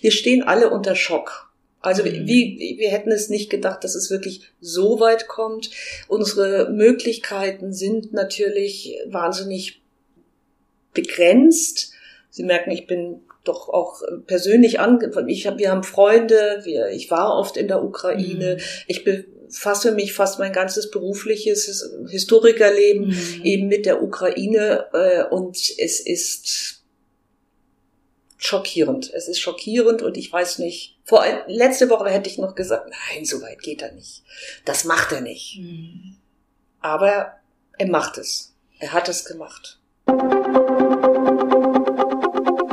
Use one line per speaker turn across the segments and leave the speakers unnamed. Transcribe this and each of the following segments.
wir stehen alle unter Schock. Also mhm. wie, wir hätten es nicht gedacht, dass es wirklich so weit kommt. Unsere Möglichkeiten sind natürlich wahnsinnig begrenzt. Sie merken, ich bin doch auch persönlich an, ich hab, wir haben Freunde, wir, ich war oft in der Ukraine, mhm. ich befasse mich fast mein ganzes berufliches Historikerleben mhm. eben mit der Ukraine äh, und es ist schockierend. Es ist schockierend und ich weiß nicht. Vor letzte Woche hätte ich noch gesagt, nein, so weit geht er nicht. Das macht er nicht. Mhm. Aber er macht es. Er hat es gemacht.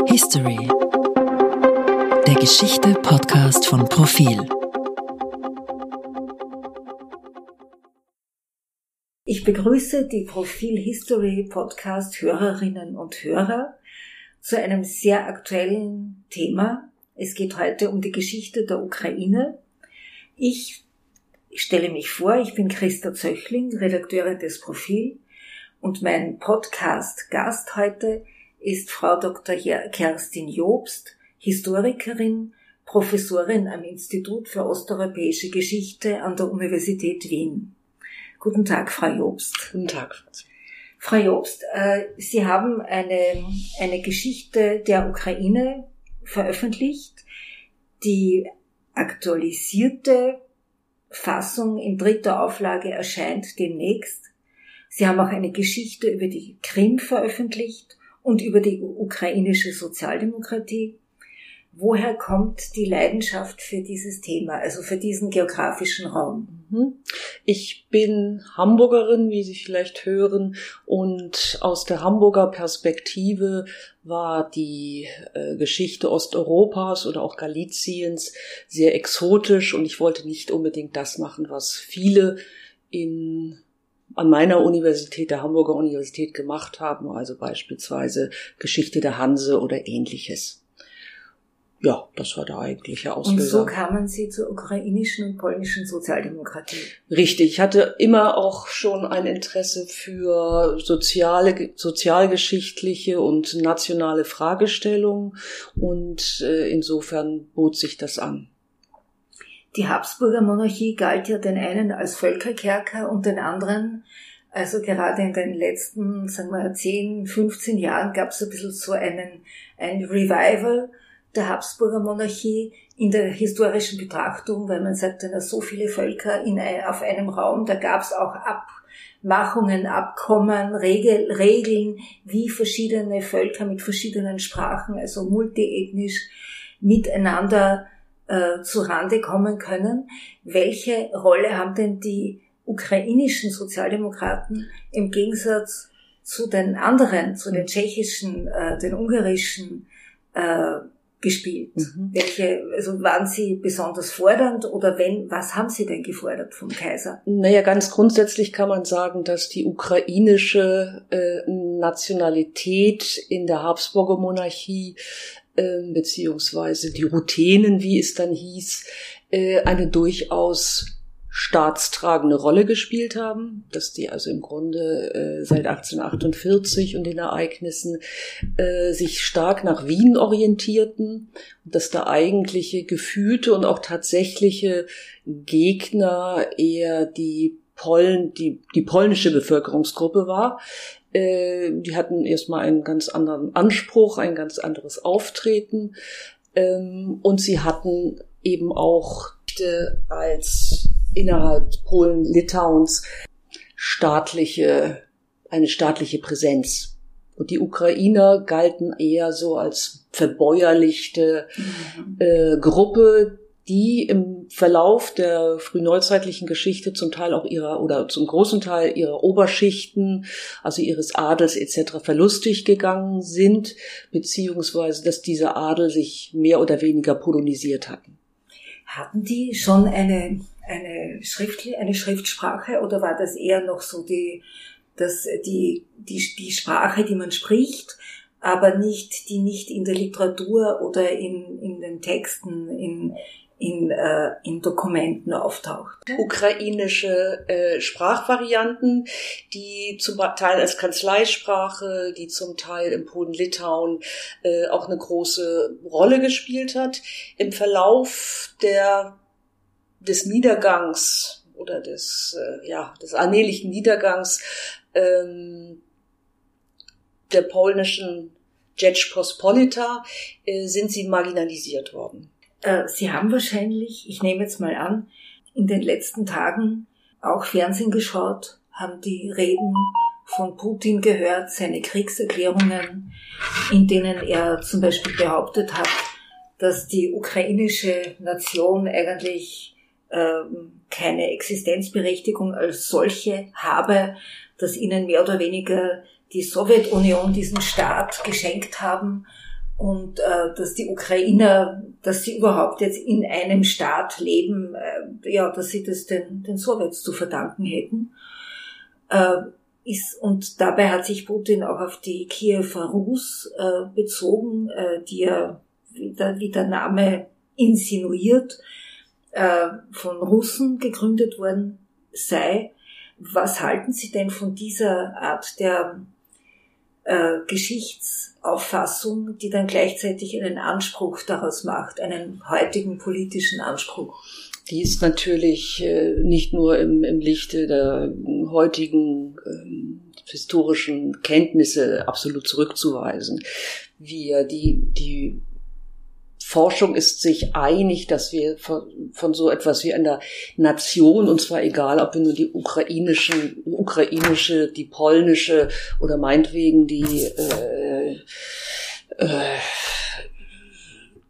History. Der Geschichte-Podcast von Profil.
Ich begrüße die Profil History Podcast Hörerinnen und Hörer zu einem sehr aktuellen Thema. Es geht heute um die Geschichte der Ukraine. Ich stelle mich vor, ich bin Christa Zöchling, Redakteurin des Profil und mein Podcast-Gast heute ist Frau Dr. Kerstin Jobst, Historikerin, Professorin am Institut für osteuropäische Geschichte an der Universität Wien. Guten Tag, Frau Jobst.
Guten Tag.
Frau Jobst, äh, Sie haben eine, eine Geschichte der Ukraine veröffentlicht. Die aktualisierte Fassung in dritter Auflage erscheint demnächst. Sie haben auch eine Geschichte über die Krim veröffentlicht und über die ukrainische Sozialdemokratie. Woher kommt die Leidenschaft für dieses Thema, also für diesen geografischen Raum?
Mhm. Ich bin Hamburgerin, wie Sie vielleicht hören, und aus der Hamburger Perspektive war die äh, Geschichte Osteuropas oder auch Galiciens sehr exotisch und ich wollte nicht unbedingt das machen, was viele in an meiner Universität, der Hamburger Universität gemacht haben, also beispielsweise Geschichte der Hanse oder ähnliches ja, das war der eigentliche Auslöser.
Und so kamen Sie zur ukrainischen und polnischen Sozialdemokratie.
Richtig. Ich hatte immer auch schon ein Interesse für soziale, sozialgeschichtliche und nationale Fragestellungen und äh, insofern bot sich das an.
Die Habsburger Monarchie galt ja den einen als Völkerkerker und den anderen also gerade in den letzten, sagen wir, 10, 15 Jahren gab es ein bisschen so einen, ein Revival der Habsburger Monarchie in der historischen Betrachtung, weil man sagt, na, so viele Völker in, auf einem Raum, da gab es auch Abmachungen, Abkommen, Regel, Regeln, wie verschiedene Völker mit verschiedenen Sprachen, also multiethnisch miteinander äh, zu Rande kommen können. Welche Rolle haben denn die ukrainischen Sozialdemokraten im Gegensatz zu den anderen, zu den tschechischen, äh, den ungarischen äh, gespielt? Mhm. Welche, also waren Sie besonders fordernd oder wenn, was haben Sie denn gefordert vom Kaiser?
Naja, ganz grundsätzlich kann man sagen, dass die ukrainische äh, Nationalität in der Habsburger Monarchie äh, beziehungsweise die Ruthenen, wie es dann hieß, äh, eine durchaus staatstragende Rolle gespielt haben, dass die also im Grunde äh, seit 1848 und den Ereignissen äh, sich stark nach Wien orientierten und dass der eigentliche gefühlte und auch tatsächliche Gegner eher die Pollen, die, die polnische Bevölkerungsgruppe war. Äh, die hatten erstmal einen ganz anderen Anspruch, ein ganz anderes Auftreten ähm, und sie hatten eben auch als innerhalb Polen, Litauens staatliche, eine staatliche Präsenz. Und die Ukrainer galten eher so als verbäuerlichte mhm. äh, Gruppe, die im Verlauf der frühneuzeitlichen Geschichte zum Teil auch ihrer oder zum großen Teil ihrer Oberschichten, also ihres Adels etc. verlustig gegangen sind, beziehungsweise dass dieser Adel sich mehr oder weniger polonisiert hatten.
Hatten die schon eine eine, Schriftli eine Schriftsprache oder war das eher noch so die, das, die, die, die Sprache, die man spricht, aber nicht, die nicht in der Literatur oder in, in den Texten, in, in, äh, in Dokumenten auftaucht.
Ukrainische äh, Sprachvarianten, die zum Teil als Kanzleisprache, die zum Teil im Polen-Litauen äh, auch eine große Rolle gespielt hat. Im Verlauf der, des Niedergangs oder des, äh, ja, des allmählichen Niedergangs ähm, der polnischen Rzeczpospolita äh, sind sie marginalisiert worden.
Äh, sie haben wahrscheinlich, ich nehme jetzt mal an, in den letzten Tagen auch Fernsehen geschaut, haben die Reden von Putin gehört, seine Kriegserklärungen, in denen er zum Beispiel behauptet hat, dass die ukrainische Nation eigentlich ähm, keine Existenzberechtigung als solche habe, dass ihnen mehr oder weniger die Sowjetunion diesen Staat geschenkt haben und äh, dass die Ukrainer, dass sie überhaupt jetzt in einem Staat leben, äh, ja, dass sie das den, den Sowjets zu verdanken hätten. Äh, ist, und dabei hat sich Putin auch auf die Kiewer Rus äh, bezogen, äh, die ja, wie der, wie der Name insinuiert, äh, von Russen gegründet worden sei. Was halten Sie denn von dieser Art der äh, Geschichtsauffassung, die dann gleichzeitig einen Anspruch daraus macht, einen heutigen politischen Anspruch.
Die ist natürlich äh, nicht nur im, im Lichte der heutigen ähm, historischen Kenntnisse absolut zurückzuweisen. Wir, die, die Forschung ist sich einig, dass wir von, von, so etwas wie einer Nation, und zwar egal, ob wir nur die ukrainischen, ukrainische, die polnische oder meinetwegen die äh, äh,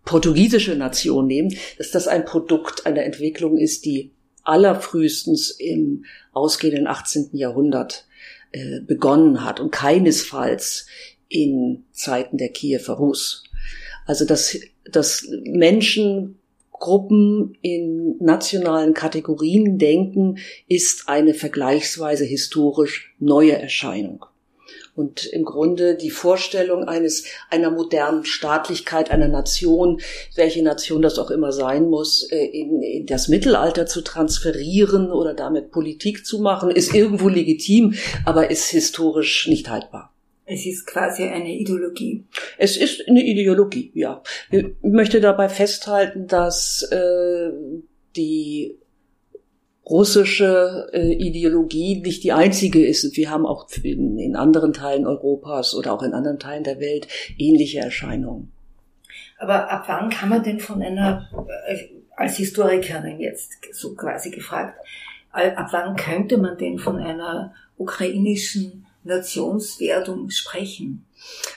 portugiesische Nation nehmen, dass das ein Produkt einer Entwicklung ist, die allerfrühestens im ausgehenden 18. Jahrhundert äh, begonnen hat und keinesfalls in Zeiten der Kiewer Rus. Also dass, dass Menschen Gruppen in nationalen Kategorien denken, ist eine vergleichsweise historisch neue Erscheinung. Und im Grunde die Vorstellung eines, einer modernen Staatlichkeit, einer Nation, welche Nation das auch immer sein muss, äh, in, in das Mittelalter zu transferieren oder damit Politik zu machen, ist irgendwo legitim, aber ist historisch nicht haltbar.
Es ist quasi eine Ideologie.
Es ist eine Ideologie, ja. Ich möchte dabei festhalten, dass äh, die russische äh, Ideologie nicht die einzige ist. Wir haben auch in, in anderen Teilen Europas oder auch in anderen Teilen der Welt ähnliche Erscheinungen.
Aber ab wann kann man denn von einer, äh, als Historikerin jetzt so quasi gefragt, ab wann könnte man denn von einer ukrainischen Nationswerdung sprechen?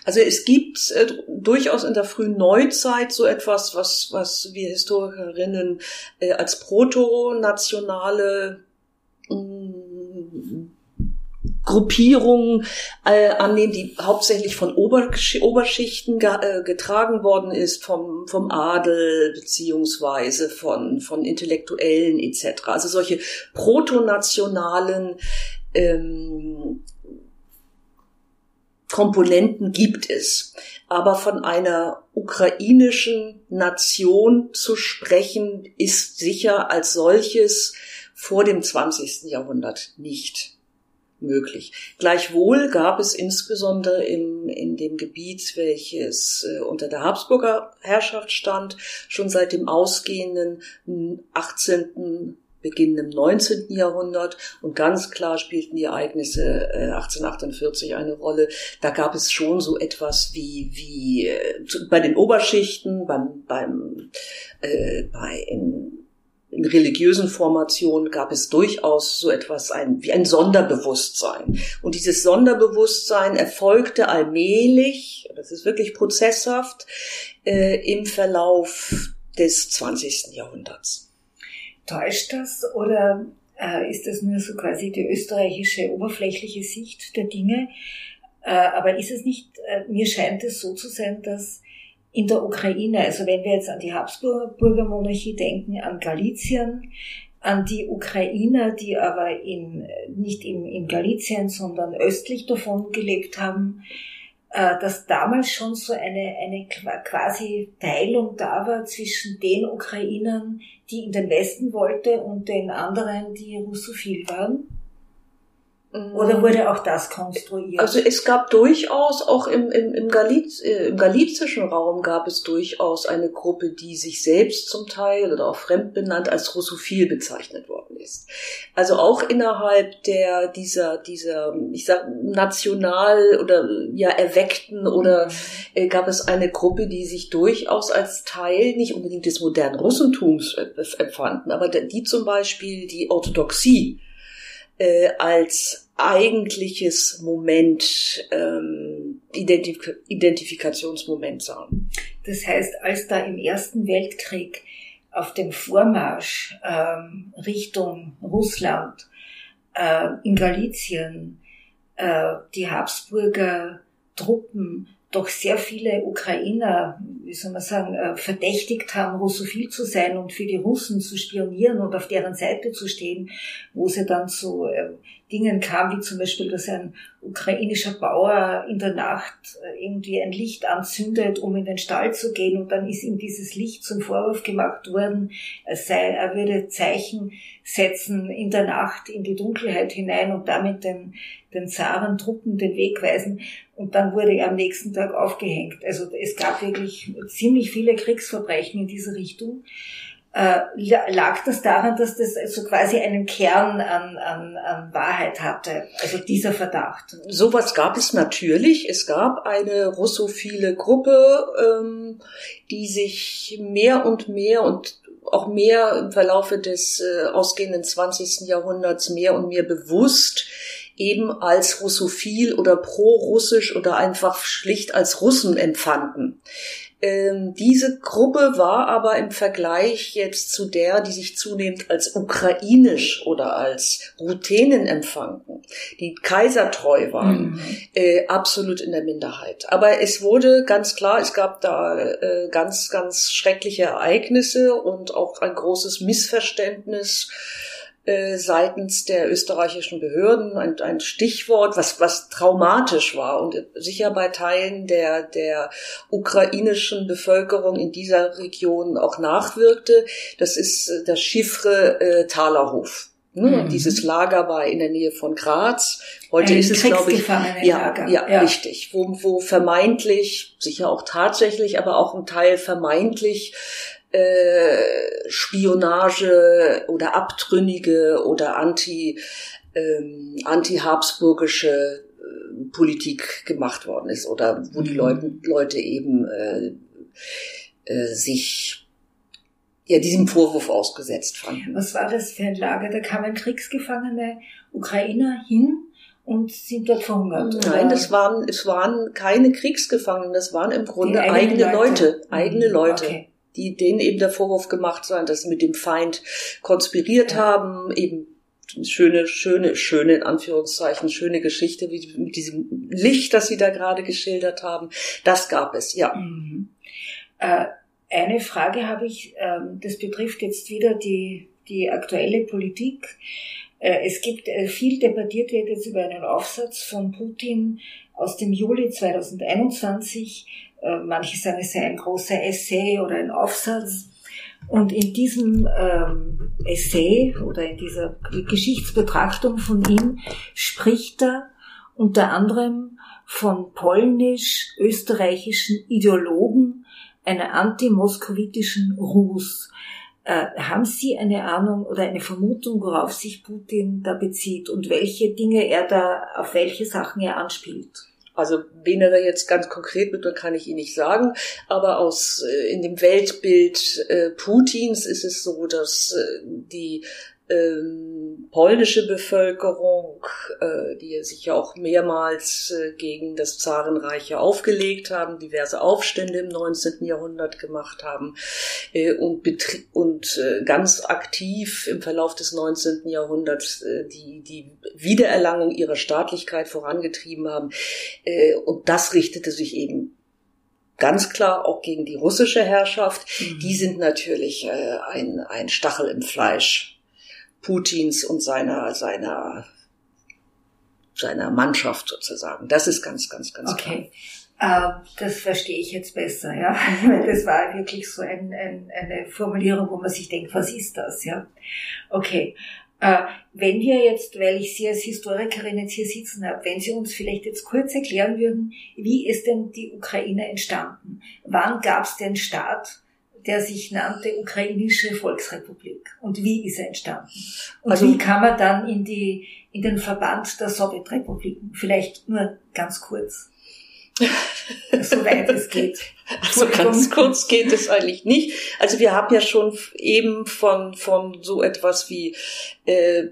Also es gibt äh, durchaus in der frühen Neuzeit so etwas, was, was wir Historikerinnen äh, als proto-nationale mm, Gruppierungen äh, annehmen, die hauptsächlich von Obergesch Oberschichten ge äh, getragen worden ist, vom, vom Adel beziehungsweise von, von Intellektuellen etc. Also solche protonationalen ähm, Komponenten gibt es. Aber von einer ukrainischen Nation zu sprechen, ist sicher als solches vor dem 20. Jahrhundert nicht möglich. Gleichwohl gab es insbesondere im, in dem Gebiet, welches äh, unter der Habsburger Herrschaft stand, schon seit dem ausgehenden 18. Beginn im 19. Jahrhundert und ganz klar spielten die Ereignisse äh, 1848 eine Rolle. Da gab es schon so etwas wie, wie äh, bei den Oberschichten, beim, beim, äh, bei in, in religiösen Formationen gab es durchaus so etwas ein, wie ein Sonderbewusstsein. Und dieses Sonderbewusstsein erfolgte allmählich, das ist wirklich prozesshaft, äh, im Verlauf des 20. Jahrhunderts.
Täuscht das oder äh, ist das nur so quasi die österreichische oberflächliche Sicht der Dinge? Äh, aber ist es nicht, äh, mir scheint es so zu sein, dass in der Ukraine, also wenn wir jetzt an die Habsburger Monarchie denken, an Galizien, an die Ukrainer, die aber in, nicht in, in Galizien, sondern östlich davon gelebt haben, dass damals schon so eine, eine quasi Teilung da war zwischen den Ukrainern, die in den Westen wollte und den anderen, die russophil waren? Oder mhm. wurde auch das konstruiert?
Also es gab durchaus, auch im, im, im, Galiz, äh, im galizischen Raum gab es durchaus eine Gruppe, die sich selbst zum Teil oder auch fremd benannt als russophil bezeichnet worden ist. Also auch innerhalb der dieser dieser ich sag national oder ja erweckten oder mhm. äh, gab es eine Gruppe, die sich durchaus als Teil nicht unbedingt des modernen Russentums äh, empfanden, aber die zum Beispiel die Orthodoxie äh, als eigentliches Moment, ähm, Identif Identifikationsmoment sahen.
Das heißt, als da im Ersten Weltkrieg auf dem Vormarsch ähm, Richtung Russland äh, in Galizien äh, die Habsburger Truppen doch sehr viele Ukrainer, wie soll man sagen, äh, verdächtigt haben, russophil zu sein und für die Russen zu spionieren und auf deren Seite zu stehen, wo sie dann zu äh, Dingen kam, wie zum Beispiel, dass ein ukrainischer Bauer in der Nacht äh, irgendwie ein Licht anzündet, um in den Stall zu gehen und dann ist ihm dieses Licht zum Vorwurf gemacht worden, er, sei, er würde Zeichen setzen in der Nacht in die Dunkelheit hinein und damit den, den Zarentruppen den Weg weisen und dann wurde er am nächsten Tag aufgehängt. Also es gab wirklich ziemlich viele Kriegsverbrechen in diese Richtung. Äh, lag das daran, dass das so quasi einen Kern an, an, an Wahrheit hatte, also dieser Verdacht?
Sowas gab es natürlich. Es gab eine russophile Gruppe, ähm, die sich mehr und mehr und auch mehr im Verlaufe des äh, ausgehenden 20. Jahrhunderts mehr und mehr bewusst eben als russophil oder pro-russisch oder einfach schlicht als Russen empfanden. Ähm, diese Gruppe war aber im Vergleich jetzt zu der, die sich zunehmend als ukrainisch oder als Ruthenen empfanden, die kaisertreu waren, mhm. äh, absolut in der Minderheit. Aber es wurde ganz klar, es gab da äh, ganz, ganz schreckliche Ereignisse und auch ein großes Missverständnis seitens der österreichischen Behörden ein, ein Stichwort, was, was traumatisch war und sicher bei Teilen der, der ukrainischen Bevölkerung in dieser Region auch nachwirkte. Das ist äh, das Chiffre äh, Talerhof. Ne? Mhm. Dieses Lager war in der Nähe von Graz. Heute Ein ist es, glaube ich, ja, ja, ja, richtig, wo, wo vermeintlich, sicher auch tatsächlich, aber auch ein Teil vermeintlich äh, Spionage oder Abtrünnige oder anti ähm, anti-habsburgische äh, Politik gemacht worden ist oder wo die mhm. Leute, Leute eben äh, äh, sich ja diesem Vorwurf ausgesetzt fanden.
Was war das für ein Lager? Da kamen Kriegsgefangene Ukrainer hin und sind dort verhungert.
Nein, oder? das waren es waren keine Kriegsgefangenen, das waren im Grunde eigene Leute, Leute eigene mhm, Leute. Okay die denen eben der Vorwurf gemacht sein, dass sie mit dem Feind konspiriert haben, eben schöne, schöne, schöne, in Anführungszeichen, schöne Geschichte, wie mit diesem Licht, das Sie da gerade geschildert haben. Das gab es, ja. Mhm.
Äh, eine Frage habe ich, äh, das betrifft jetzt wieder die, die aktuelle Politik. Äh, es gibt äh, viel debattiert wird jetzt über einen Aufsatz von Putin aus dem Juli 2021, äh, manche sagen, es sei ein großer Essay oder ein Aufsatz. Und in diesem ähm, Essay oder in dieser Geschichtsbetrachtung von ihm spricht er unter anderem von polnisch-österreichischen Ideologen einer antimoskowitischen Rus. Äh, haben Sie eine Ahnung oder eine Vermutung, worauf sich Putin da bezieht und welche Dinge er da, auf welche Sachen er anspielt?
Also wen er da jetzt ganz konkret mit, kann ich Ihnen nicht sagen. Aber aus äh, in dem Weltbild äh, Putins ist es so, dass äh, die ähm, polnische Bevölkerung, äh, die sich ja auch mehrmals äh, gegen das Zarenreich ja aufgelegt haben, diverse Aufstände im 19. Jahrhundert gemacht haben äh, und, und äh, ganz aktiv im Verlauf des 19. Jahrhunderts äh, die, die Wiedererlangung ihrer Staatlichkeit vorangetrieben haben. Äh, und das richtete sich eben ganz klar auch gegen die russische Herrschaft. Mhm. Die sind natürlich äh, ein, ein Stachel im Fleisch Putins und seiner, seiner seiner Mannschaft sozusagen. Das ist ganz, ganz, ganz
okay. klar. Äh, das verstehe ich jetzt besser, ja. Das war wirklich so ein, ein, eine Formulierung, wo man sich denkt, was ist das, ja? Okay. Äh, wenn wir jetzt, weil ich Sie als Historikerin jetzt hier sitzen habe, wenn Sie uns vielleicht jetzt kurz erklären würden, wie ist denn die Ukraine entstanden? Wann gab es den Staat? Der sich nannte Ukrainische Volksrepublik. Und wie ist er entstanden? Und also, wie kam er dann in die, in den Verband der Sowjetrepubliken? Vielleicht nur ganz kurz.
Soweit es geht. Also ganz kurz geht es eigentlich nicht. Also wir haben ja schon eben von, von so etwas wie äh,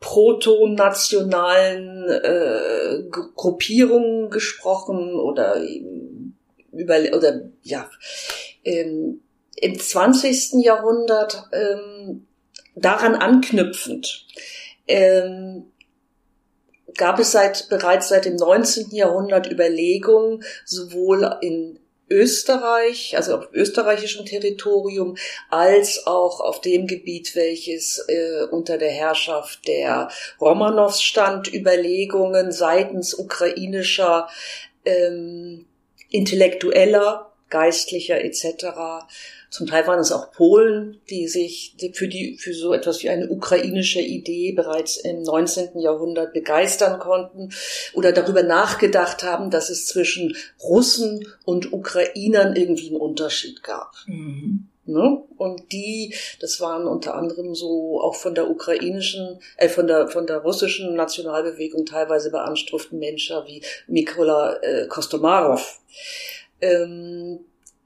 proto-nationalen äh, Gruppierungen gesprochen oder über oder ja ähm, im 20. Jahrhundert ähm, daran anknüpfend ähm, gab es seit bereits seit dem 19. Jahrhundert Überlegungen, sowohl in Österreich, also auf österreichischem Territorium, als auch auf dem Gebiet, welches äh, unter der Herrschaft der Romanows stand, Überlegungen seitens ukrainischer ähm, Intellektueller Geistlicher etc. Zum Teil waren es auch Polen, die sich für die für so etwas wie eine ukrainische Idee bereits im 19. Jahrhundert begeistern konnten oder darüber nachgedacht haben, dass es zwischen Russen und Ukrainern irgendwie einen Unterschied gab. Mhm. Ne? Und die, das waren unter anderem so auch von der ukrainischen, äh, von der von der russischen Nationalbewegung teilweise beanspruchten Menschen wie Mikola äh, Kostomarov ähm,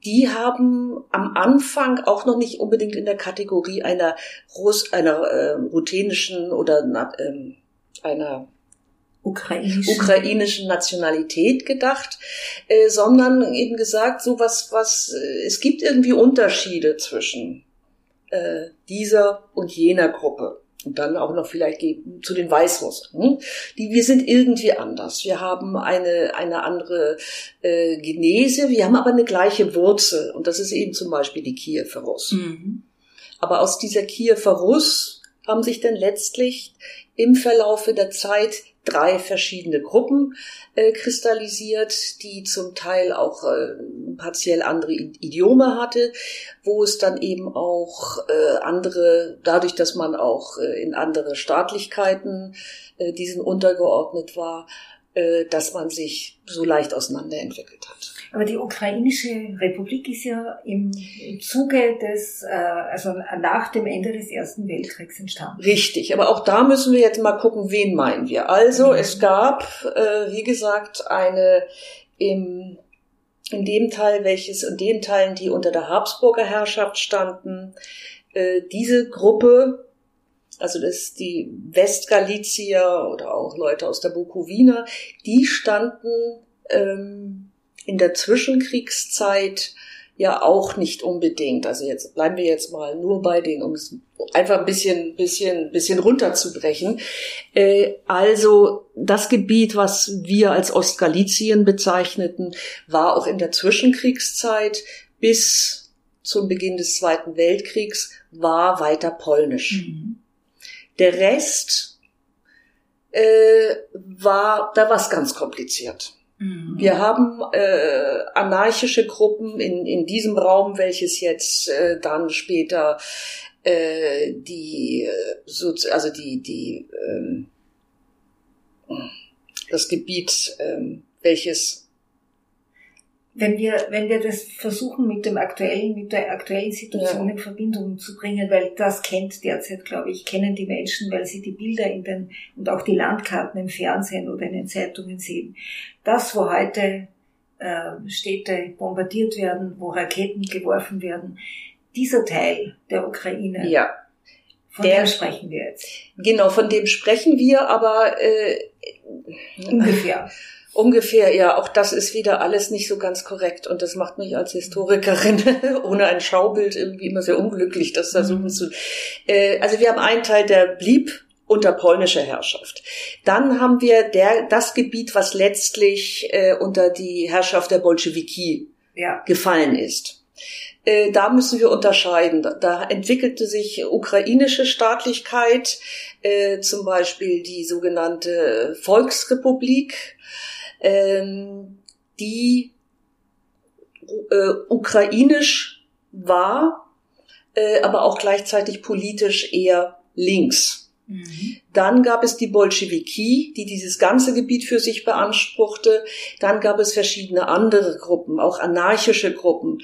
die haben am Anfang auch noch nicht unbedingt in der Kategorie einer Russ, einer äh, ruthenischen oder äh, einer ukrainischen. ukrainischen Nationalität gedacht, äh, sondern eben gesagt, so was, was, äh, es gibt irgendwie Unterschiede zwischen äh, dieser und jener Gruppe und dann auch noch vielleicht zu den Weißrussen. Die, wir sind irgendwie anders. Wir haben eine, eine andere äh, Genese, wir haben aber eine gleiche Wurzel. Und das ist eben zum Beispiel die Kiewer Russ. Mhm. Aber aus dieser Kiewer Russ haben sich dann letztlich im Verlaufe der Zeit drei verschiedene Gruppen äh, kristallisiert, die zum Teil auch äh, partiell andere Idiome hatte, wo es dann eben auch äh, andere, dadurch, dass man auch äh, in andere Staatlichkeiten äh, diesen untergeordnet war, äh, dass man sich so leicht auseinanderentwickelt hat.
Aber die ukrainische Republik ist ja im, Zuge des, äh, also nach dem Ende des Ersten Weltkriegs entstanden.
Richtig, aber auch da müssen wir jetzt mal gucken, wen meinen wir. Also mhm. es gab, äh, wie gesagt, eine im in dem Teil, welches in den Teilen, die unter der Habsburger Herrschaft standen, äh, diese Gruppe, also das die Westgalizier oder auch Leute aus der Bukowina, die standen ähm, in der Zwischenkriegszeit ja auch nicht unbedingt. Also jetzt bleiben wir jetzt mal nur bei denen, um es einfach ein bisschen, bisschen, bisschen runterzubrechen. Äh, also das Gebiet, was wir als Ostgalizien bezeichneten, war auch in der Zwischenkriegszeit bis zum Beginn des Zweiten Weltkriegs war weiter polnisch. Mhm. Der Rest äh, war, da war es ganz kompliziert. Mhm. Wir haben äh, anarchische Gruppen in, in diesem Raum, welches jetzt äh, dann später äh, die, äh, so, also die, die, ähm, das Gebiet, ähm, welches
wenn wir, wenn wir das versuchen mit dem aktuellen, mit der aktuellen Situation ja. in Verbindung zu bringen, weil das kennt derzeit, glaube ich, kennen die Menschen, weil sie die Bilder in den, und auch die Landkarten im Fernsehen oder in den Zeitungen sehen. Das, wo heute äh, Städte bombardiert werden, wo Raketen geworfen werden, dieser Teil der Ukraine,
ja.
Von der, dem sprechen wir jetzt.
Genau, von dem sprechen wir, aber äh,
ungefähr.
Ungefähr, ja, auch das ist wieder alles nicht so ganz korrekt und das macht mich als Historikerin ohne ein Schaubild irgendwie immer sehr unglücklich, das versuchen mhm. zu. Äh, also wir haben einen Teil, der blieb unter polnischer Herrschaft. Dann haben wir der, das Gebiet, was letztlich äh, unter die Herrschaft der Bolschewiki ja. gefallen ist. äh, da müssen wir unterscheiden. Da entwickelte sich ukrainische Staatlichkeit, äh, zum Beispiel die sogenannte Volksrepublik, ähm, die äh, ukrainisch war, äh, aber auch gleichzeitig politisch eher links. Mhm. Dann gab es die Bolschewiki, die dieses ganze Gebiet für sich beanspruchte. Dann gab es verschiedene andere Gruppen, auch anarchische Gruppen,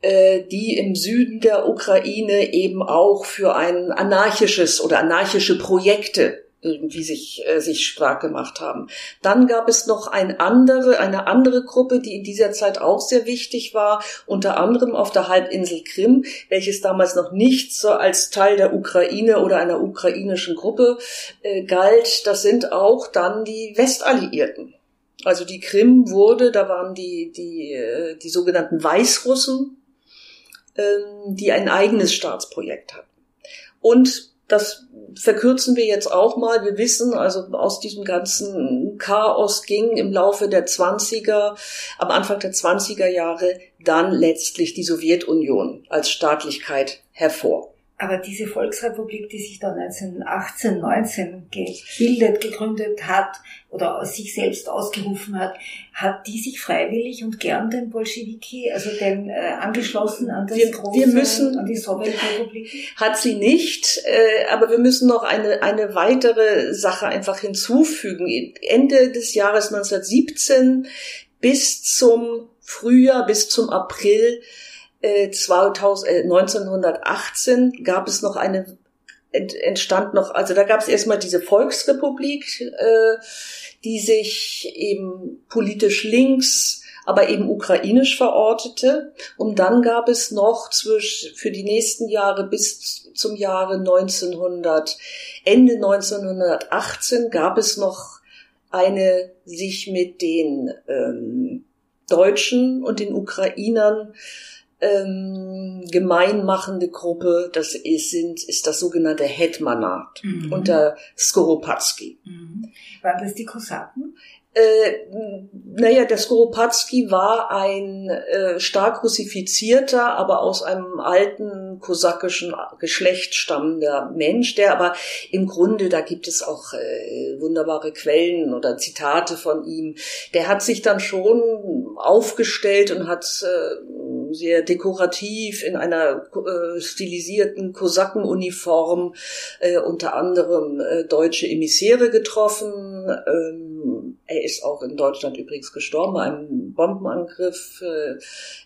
äh, die im Süden der Ukraine eben auch für ein anarchisches oder anarchische Projekte irgendwie sich, äh, sich stark gemacht haben. Dann gab es noch ein andere, eine andere Gruppe, die in dieser Zeit auch sehr wichtig war, unter anderem auf der Halbinsel Krim, welches damals noch nicht so als Teil der Ukraine oder einer ukrainischen Gruppe äh, galt. Das sind auch dann die Westalliierten. Also die Krim wurde, da waren die, die, äh, die sogenannten Weißrussen, ähm, die ein eigenes Staatsprojekt hatten. Und das verkürzen wir jetzt auch mal. Wir wissen, also aus diesem ganzen Chaos ging im Laufe der 20er, am Anfang der 20er Jahre dann letztlich die Sowjetunion als Staatlichkeit hervor.
Aber diese Volksrepublik, die sich dann 1918, 19 gebildet, gegründet hat oder sich selbst ausgerufen hat, hat die sich freiwillig und gern den Bolschewiki, also den äh, angeschlossen an das
wir,
große,
wir müssen,
an die Sowjetrepublik?
Hat sie nicht, äh, aber wir müssen noch eine, eine weitere Sache einfach hinzufügen. Ende des Jahres 1917 bis zum Frühjahr, bis zum April 2000, äh, 1918 äh, gab es noch eine entstand noch, also da gab es erstmal diese Volksrepublik, äh, die sich eben politisch links, aber eben ukrainisch verortete. Und dann gab es noch zwischen, für die nächsten Jahre bis zum Jahre 1900, Ende 1918 gab es noch eine sich mit den ähm, Deutschen und den Ukrainern ähm, gemeinmachende Gruppe, das ist, sind, ist das sogenannte Hetmanat mhm. unter Skoropadsky.
Mhm. Waren das die Kosaken?
Äh, naja, der Skoropadsky war ein äh, stark russifizierter, aber aus einem alten kosakischen Geschlecht stammender Mensch, der aber im Grunde, da gibt es auch äh, wunderbare Quellen oder Zitate von ihm, der hat sich dann schon aufgestellt und hat äh, sehr dekorativ in einer äh, stilisierten Kosakenuniform äh, unter anderem äh, deutsche Emissäre getroffen. Ähm, er ist auch in Deutschland übrigens gestorben, einem Bombenangriff. Äh,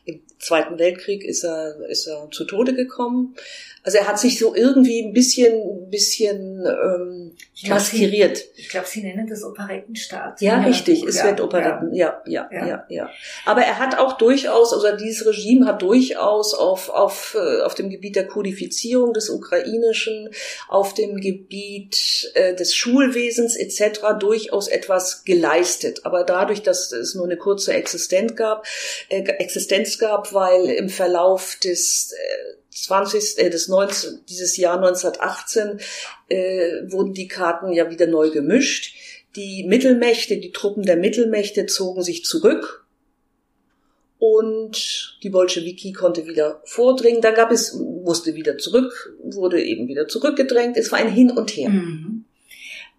Im Zweiten Weltkrieg ist er, ist er zu Tode gekommen. Also er hat sich so irgendwie ein bisschen, bisschen ähm, ich maskeriert.
Sie, ich glaube, Sie nennen das Operettenstaat.
Ja, richtig. Es ja, wird Operetten. Ja. Ja, ja, ja, ja, Aber er hat auch durchaus, also dieses Regime hat durchaus auf auf äh, auf dem Gebiet der Kodifizierung des Ukrainischen, auf dem Gebiet äh, des Schulwesens etc. durchaus etwas geleistet. Aber dadurch, dass es nur eine kurze Existenz gab, äh, Existenz gab, weil im Verlauf des äh, 20. Äh, des 19, dieses Jahr 1918 äh, wurden die Karten ja wieder neu gemischt. Die Mittelmächte, die Truppen der Mittelmächte zogen sich zurück und die Bolschewiki konnte wieder vordringen. Dann gab es, musste wieder zurück, wurde eben wieder zurückgedrängt. Es war ein Hin und Her.
Mhm.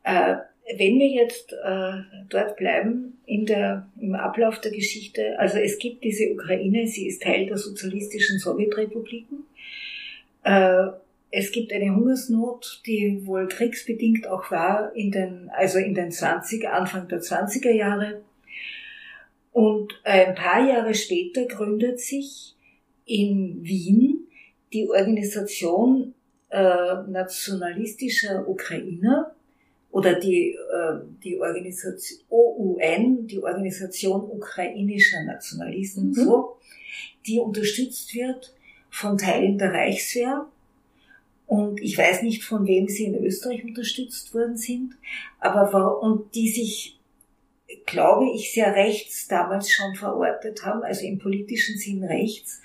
Äh, wenn wir jetzt äh, dort bleiben in der, im Ablauf der Geschichte, also es gibt diese Ukraine, sie ist Teil der sozialistischen Sowjetrepubliken. Äh, es gibt eine Hungersnot, die wohl kriegsbedingt auch war in den, also in den 20, Anfang der 20er Jahre. Und ein paar Jahre später gründet sich in Wien die Organisation äh, nationalistischer Ukrainer oder die, äh, die Organisation OUN, die Organisation ukrainischer Nationalisten, mhm. so, die unterstützt wird von Teilen der Reichswehr. Und ich weiß nicht, von wem sie in Österreich unterstützt worden sind, aber und die sich, glaube ich, sehr rechts damals schon verortet haben, also im politischen Sinn rechts.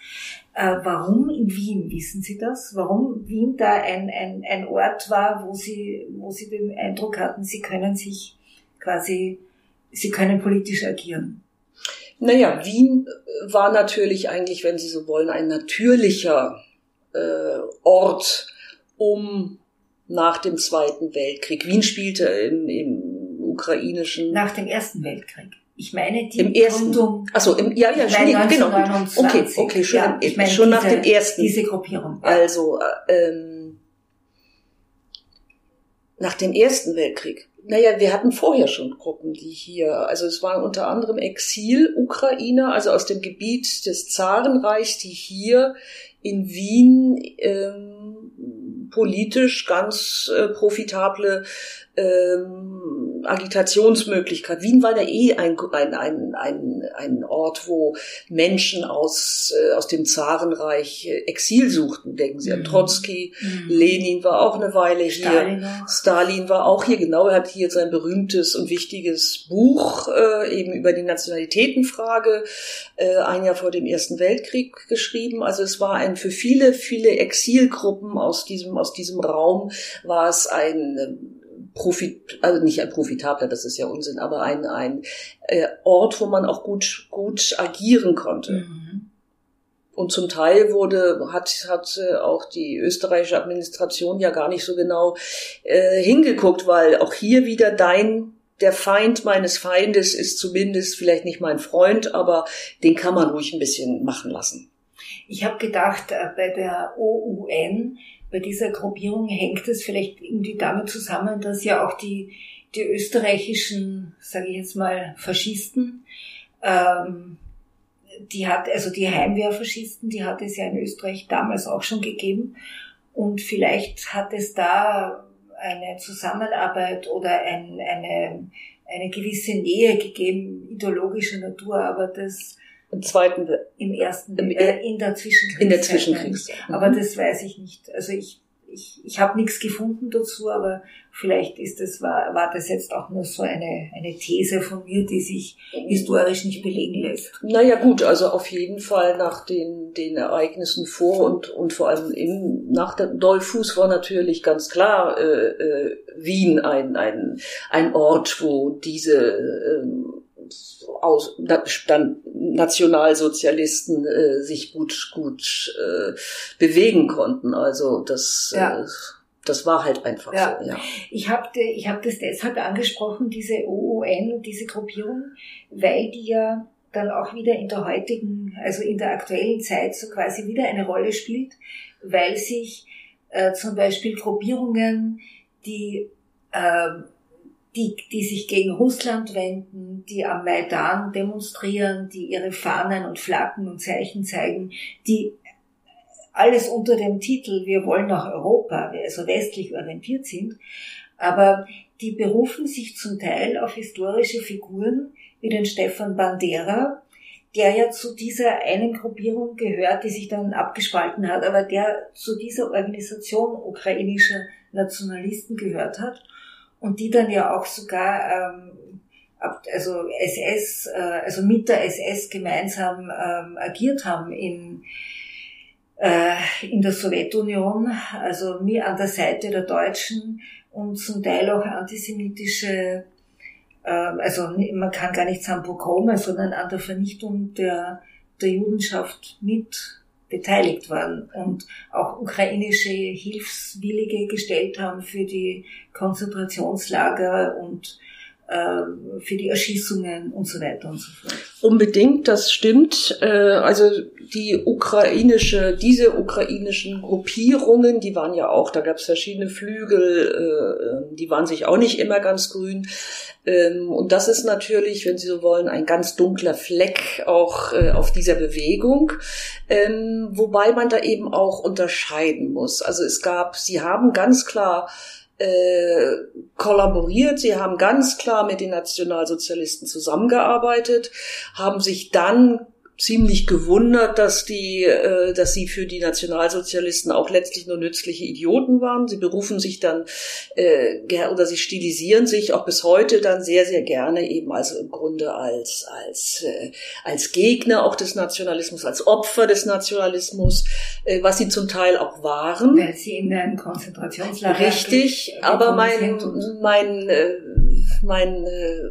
Äh, warum in Wien, wissen Sie das? Warum Wien da ein, ein, ein Ort war, wo Sie, wo Sie den Eindruck hatten, Sie können sich quasi, Sie können politisch agieren?
Naja, Wien war natürlich eigentlich, wenn Sie so wollen, ein natürlicher äh, Ort, um nach dem Zweiten Weltkrieg. Wien spielte im, im ukrainischen.
Nach dem Ersten Weltkrieg. Ich meine die
Im ersten,
Gründung.
Achso, im, ja, ja, nee, genau.
1929.
Okay, okay, schon,
Ja, ich meine
schon nach
diese-
dem ersten.
Diese Gruppierung. Ja.
Also, äh, ähm, nach dem Ersten Weltkrieg. Naja, wir hatten vorher schon Gruppen, die hier, also es waren unter anderem Exil-Ukrainer, also aus dem Gebiet des Zarenreichs, die hier in Wien ähm, politisch ganz äh, profitable ähm, Agitationsmöglichkeit. Wien war ja eh ein, ein, ein, ein, ein Ort, wo Menschen aus, äh, aus dem Zarenreich äh, Exil suchten. Denken Sie an
Mhm.
Trotzki,
Mhm.
Lenin war auch eine Weile hier.
Stalin.
Stalin war auch hier, genau, er hat hier sein berühmtes und wichtiges Buch äh, eben über die Nationalitätenfrage äh, ein Jahr vor dem Ersten Weltkrieg geschrieben. Also es war ein für viele, viele Exilgruppen aus diesem, aus diesem Raum war es ein äh, Profit, also nicht ein profitabler, das ist ja Unsinn, aber ein, ein äh, Ort, wo man auch gut, gut agieren konnte.
Mhm.
Und zum Teil wurde, hat, hat äh, auch die österreichische Administration ja gar nicht so genau äh, hingeguckt, weil auch hier wieder dein, der Feind meines Feindes ist zumindest vielleicht nicht mein Freund, aber den kann man ruhig ein bisschen machen lassen.
Ich habe gedacht, äh, bei der OUN, bei dieser Gruppierung hängt es vielleicht irgendwie damit zusammen, dass ja auch die, die österreichischen, sage ich jetzt mal, Faschisten, ähm, die hat, also die Heimwehrfaschisten, die hat es ja in Österreich damals auch schon gegeben. Und vielleicht hat es da eine Zusammenarbeit oder ein, eine, eine gewisse Nähe gegeben, ideologischer Natur, aber das
Im zweiten,
im ersten,
Im-
äh, in der Zwischenkriegszeit.
in der Zwischenkriegszeit.
Aber das weiß ich nicht. Also ich, ich, ich habe nichts gefunden dazu, aber vielleicht ist das, war, war das jetzt auch nur so eine, eine These von mir, die sich historisch nicht belegen lässt.
Naja gut, also auf jeden Fall nach den, den Ereignissen vor und, und vor allem im, nach der Dollfuß war natürlich ganz klar äh, äh, Wien ein, ein, ein Ort, wo diese ähm, aus, da- dann Nationalsozialisten äh, sich gut gut äh, bewegen konnten. Also das
Ja.
äh, das war halt einfach
Ja.
so. Ja.
Ich habe ich hab das deshalb angesprochen, diese OUN und diese Gruppierung, weil die ja dann auch wieder in der heutigen, also in der aktuellen Zeit so quasi wieder eine Rolle spielt, weil sich äh, zum Beispiel Gruppierungen, die, ähm, die, die sich gegen Russland wenden, die am Maidan demonstrieren, die ihre Fahnen und Flaggen und Zeichen zeigen, die alles unter dem Titel Wir wollen nach Europa, also westlich orientiert sind, aber die berufen sich zum Teil auf historische Figuren wie den Stefan Bandera, der ja zu dieser einen Gruppierung gehört, die sich dann abgespalten hat, aber der zu dieser Organisation ukrainischer Nationalisten gehört hat und die dann ja auch sogar ähm, also SS, äh, also mit der SS gemeinsam ähm, agiert haben in äh, in der Sowjetunion, also mir an der Seite der Deutschen und zum Teil auch antisemitische, äh, also man kann gar nicht sagen Pogrome, sondern an der Vernichtung der, der Judenschaft mit beteiligt waren und auch ukrainische Hilfswillige gestellt haben für die Konzentrationslager und für die Erschießungen und so weiter und so fort.
Unbedingt, das stimmt. Äh, Also die ukrainische, diese ukrainischen Gruppierungen, die waren ja auch, da gab es verschiedene Flügel, äh, die waren sich auch nicht immer ganz grün. Ähm, Und das ist natürlich, wenn Sie so wollen, ein ganz dunkler Fleck auch äh, auf dieser Bewegung, Ähm, wobei man da eben auch unterscheiden muss. Also es gab, Sie haben ganz klar äh, kollaboriert. Sie haben ganz klar mit den Nationalsozialisten zusammengearbeitet, haben sich dann ziemlich gewundert, dass die, äh, dass sie für die Nationalsozialisten auch letztlich nur nützliche Idioten waren. Sie berufen sich dann äh, oder sie stilisieren sich auch bis heute dann sehr sehr gerne eben also im Grunde als als äh, als Gegner auch des Nationalismus, als Opfer des Nationalismus, äh, was sie zum Teil auch waren.
Weil sie in ein Konzentrationslager
Richtig, aber mein, mein, äh, mein äh,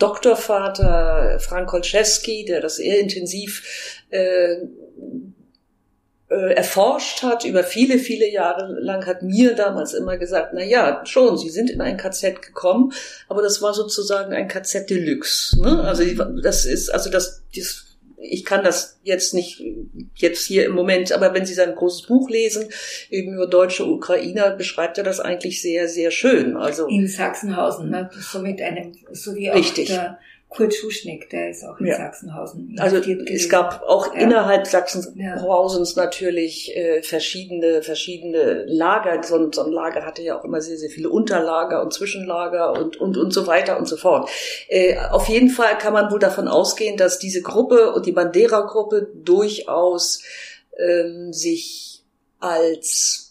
Doktorvater Frank Kolczewski, der das eher intensiv äh, äh, erforscht hat über viele, viele Jahre lang, hat mir damals immer gesagt, na ja, schon, Sie sind in ein KZ gekommen, aber das war sozusagen ein KZ Deluxe. Ne? Also das ist, also das, das ich kann das jetzt nicht jetzt hier im Moment, aber wenn Sie sein großes Buch lesen, eben über deutsche Ukrainer, beschreibt er das eigentlich sehr, sehr schön. Also
in Sachsenhausen, ne? so mit einem, so wie auch
richtig.
der Kurt Schuschnigg, der ist auch in ja. Sachsenhausen.
Also es gab auch ja. innerhalb Sachsenhausens ja. natürlich äh, verschiedene verschiedene Lager. So, so, ein Lager hatte ja auch immer sehr sehr viele Unterlager und Zwischenlager und und und so weiter und so fort. Äh, auf jeden Fall kann man wohl davon ausgehen, dass diese Gruppe und die Bandera-Gruppe durchaus ähm, sich als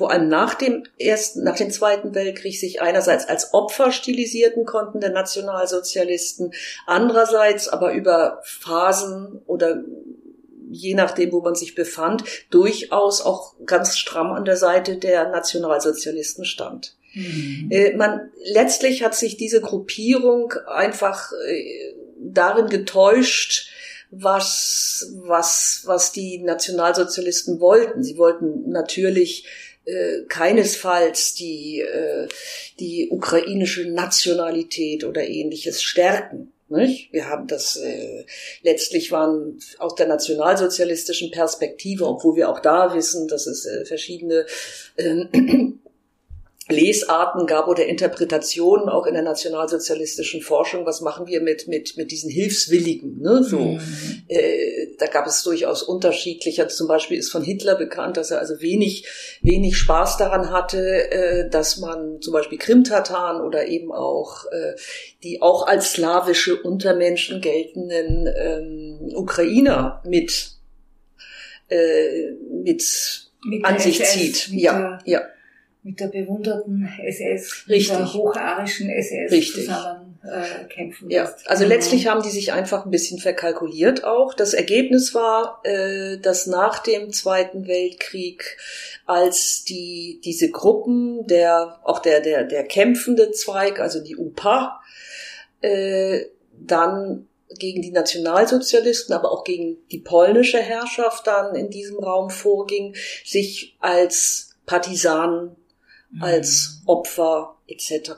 vor allem nach dem ersten, nach dem Zweiten Weltkrieg sich einerseits als Opfer stilisierten konnten der Nationalsozialisten, andererseits aber über Phasen oder je nachdem, wo man sich befand, durchaus auch ganz stramm an der Seite der Nationalsozialisten stand. Mhm. Äh, man, letztlich hat sich diese Gruppierung einfach äh, darin getäuscht, was, was, was die Nationalsozialisten wollten. Sie wollten natürlich äh, keinesfalls die, äh, die ukrainische Nationalität oder ähnliches stärken. Nicht? Wir haben das äh, letztlich waren aus der nationalsozialistischen Perspektive, obwohl wir auch da wissen, dass es äh, verschiedene äh, Lesarten gab oder Interpretationen auch in der nationalsozialistischen Forschung. Was machen wir mit mit mit diesen Hilfswilligen? Ne? So, mhm. äh, da gab es durchaus unterschiedliche. Also zum Beispiel ist von Hitler bekannt, dass er also wenig wenig Spaß daran hatte, äh, dass man zum Beispiel Krimtataren oder eben auch äh, die auch als slawische Untermenschen geltenden ähm, Ukrainer mit äh, mit, mit an sich zieht. Ja, ja
mit der bewunderten SS, Richtig. mit der hocharischen SS Richtig. zusammen äh, kämpfen
Ja, lässt. also genau. letztlich haben die sich einfach ein bisschen verkalkuliert auch. Das Ergebnis war, äh, dass nach dem Zweiten Weltkrieg, als die diese Gruppen, der auch der der der kämpfende Zweig, also die UPA, äh, dann gegen die Nationalsozialisten, aber auch gegen die polnische Herrschaft dann in diesem Raum vorging, sich als Partisanen als Opfer etc.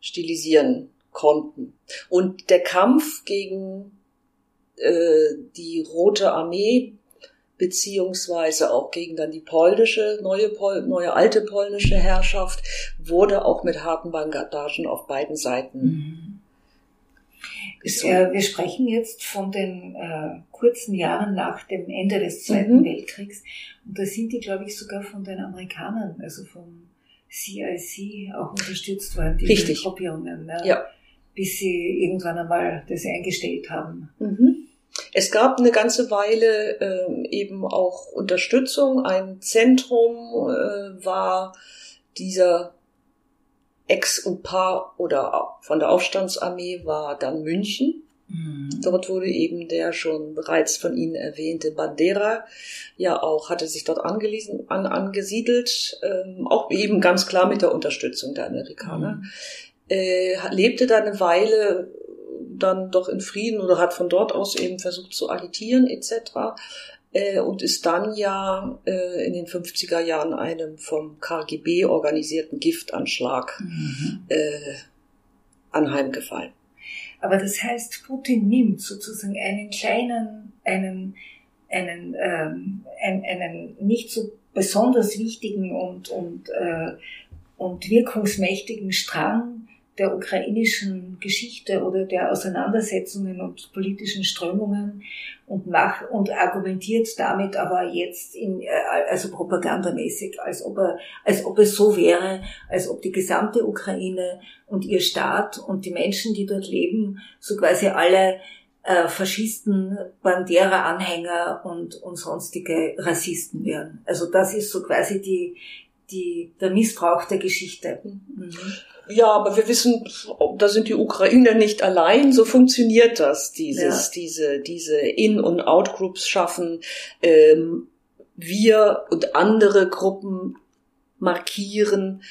stilisieren konnten. Und der Kampf gegen äh, die Rote Armee beziehungsweise auch gegen dann die polnische, neue, Pol neue alte polnische Herrschaft, wurde auch mit harten Bandagen auf beiden Seiten. Mhm.
Äh, wir sprechen jetzt von den äh, kurzen Jahren nach dem Ende des Zweiten mhm. Weltkriegs. Und da sind die, glaube ich, sogar von den Amerikanern, also vom CIC auch unterstützt worden, die
Richtig.
Gruppierungen,
ne? ja.
bis sie irgendwann einmal das eingestellt haben.
Mhm. Es gab eine ganze Weile äh, eben auch Unterstützung. Ein Zentrum äh, war dieser Ex- und Paar oder von der Aufstandsarmee war dann München. Mhm. Dort wurde eben der schon bereits von Ihnen erwähnte Bandera ja auch, hatte sich dort angelesen, an, angesiedelt, ähm, auch eben ganz klar mit der Unterstützung der Amerikaner. Mhm. Äh, lebte da eine Weile dann doch in Frieden oder hat von dort aus eben versucht zu agitieren etc. Äh, und ist dann ja äh, in den 50er Jahren einem vom KGB organisierten Giftanschlag mhm. äh, anheimgefallen.
Aber das heißt, Putin nimmt sozusagen einen kleinen, einen, einen, ähm, einen, einen nicht so besonders wichtigen und, und, äh, und wirkungsmächtigen Strang der ukrainischen Geschichte oder der Auseinandersetzungen und politischen Strömungen und macht und argumentiert damit aber jetzt in, äh, also propagandamäßig, als ob er, als ob es so wäre, als ob die gesamte Ukraine und ihr Staat und die Menschen, die dort leben, so quasi alle äh, Faschisten, Bandera-Anhänger und, und sonstige Rassisten wären. Also das ist so quasi die, die, der Missbrauch der Geschichte. Mhm.
Ja, aber wir wissen, da sind die Ukrainer nicht allein. So funktioniert das, dieses, ja. diese, diese In- und Out-Groups schaffen. Ähm, wir und andere Gruppen markieren